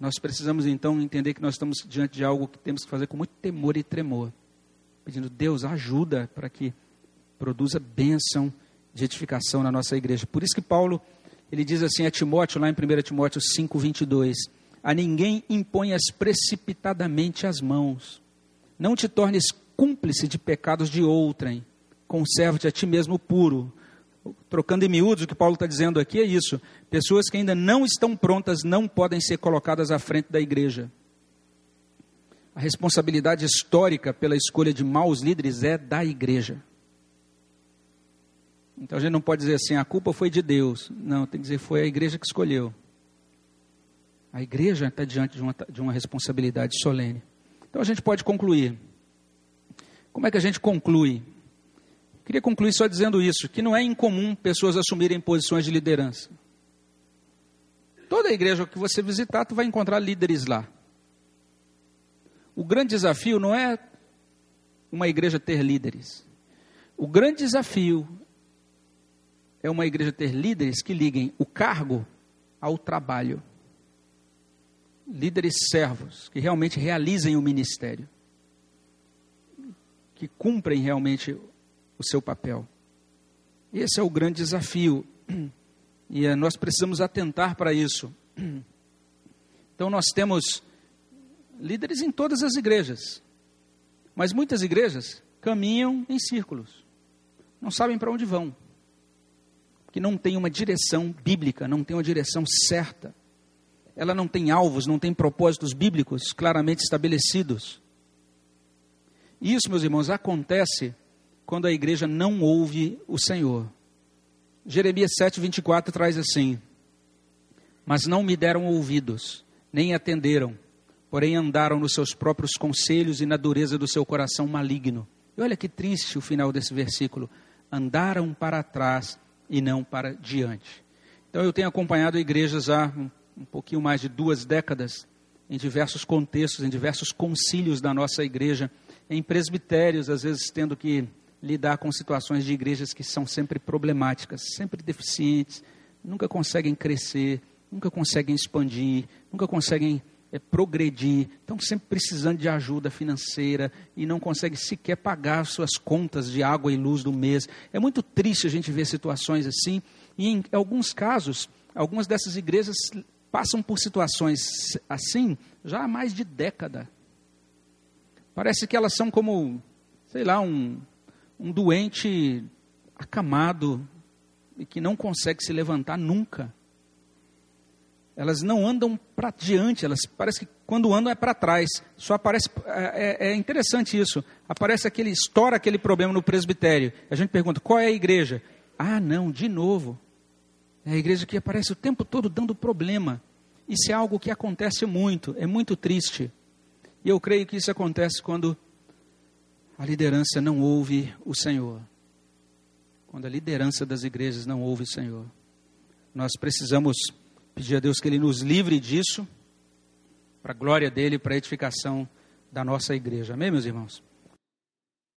Nós precisamos então entender que nós estamos diante de algo que temos que fazer com muito temor e tremor, pedindo Deus ajuda para que produza bênção de edificação na nossa igreja. Por isso que Paulo ele diz assim a Timóteo lá em 1 Timóteo 5:22, a ninguém imponhas precipitadamente as mãos. Não te tornes cúmplice de pecados de outrem conserva-te a ti mesmo puro. Trocando em miúdos, o que Paulo está dizendo aqui é isso: pessoas que ainda não estão prontas não podem ser colocadas à frente da igreja. A responsabilidade histórica pela escolha de maus líderes é da igreja. Então a gente não pode dizer assim, a culpa foi de Deus. Não, tem que dizer foi a igreja que escolheu. A igreja está diante de uma, de uma responsabilidade solene. Então a gente pode concluir. Como é que a gente conclui? Queria concluir só dizendo isso, que não é incomum pessoas assumirem posições de liderança. Toda igreja que você visitar, tu vai encontrar líderes lá. O grande desafio não é uma igreja ter líderes. O grande desafio é uma igreja ter líderes que liguem o cargo ao trabalho. Líderes servos, que realmente realizem o ministério. Que cumprem realmente o seu papel. Esse é o grande desafio. E eh, nós precisamos atentar para isso. Então nós temos líderes em todas as igrejas. Mas muitas igrejas caminham em círculos. Não sabem para onde vão. Que não tem uma direção bíblica, não tem uma direção certa. Ela não tem alvos, não tem propósitos bíblicos claramente estabelecidos. Isso, meus irmãos, acontece quando a igreja não ouve o Senhor. Jeremias 7, 24 traz assim: Mas não me deram ouvidos, nem atenderam, porém andaram nos seus próprios conselhos e na dureza do seu coração maligno. E olha que triste o final desse versículo. Andaram para trás e não para diante. Então eu tenho acompanhado igrejas há um, um pouquinho mais de duas décadas, em diversos contextos, em diversos concílios da nossa igreja, em presbitérios, às vezes tendo que lidar com situações de igrejas que são sempre problemáticas, sempre deficientes, nunca conseguem crescer, nunca conseguem expandir, nunca conseguem é, progredir, estão sempre precisando de ajuda financeira e não conseguem sequer pagar suas contas de água e luz do mês. É muito triste a gente ver situações assim, e em alguns casos, algumas dessas igrejas passam por situações assim já há mais de década. Parece que elas são como, sei lá, um, um doente acamado e que não consegue se levantar nunca elas não andam para diante, elas parece que quando andam é para trás. Só aparece é, é, é, interessante isso. Aparece aquele estoura aquele problema no presbitério. A gente pergunta qual é a igreja? Ah, não, de novo. É a igreja que aparece o tempo todo dando problema. Isso é algo que acontece muito, é muito triste. E eu creio que isso acontece quando a liderança não ouve o Senhor. Quando a liderança das igrejas não ouve o Senhor. Nós precisamos Pedir a Deus que Ele nos livre disso, para a glória dele, para a edificação da nossa igreja. Amém, meus irmãos?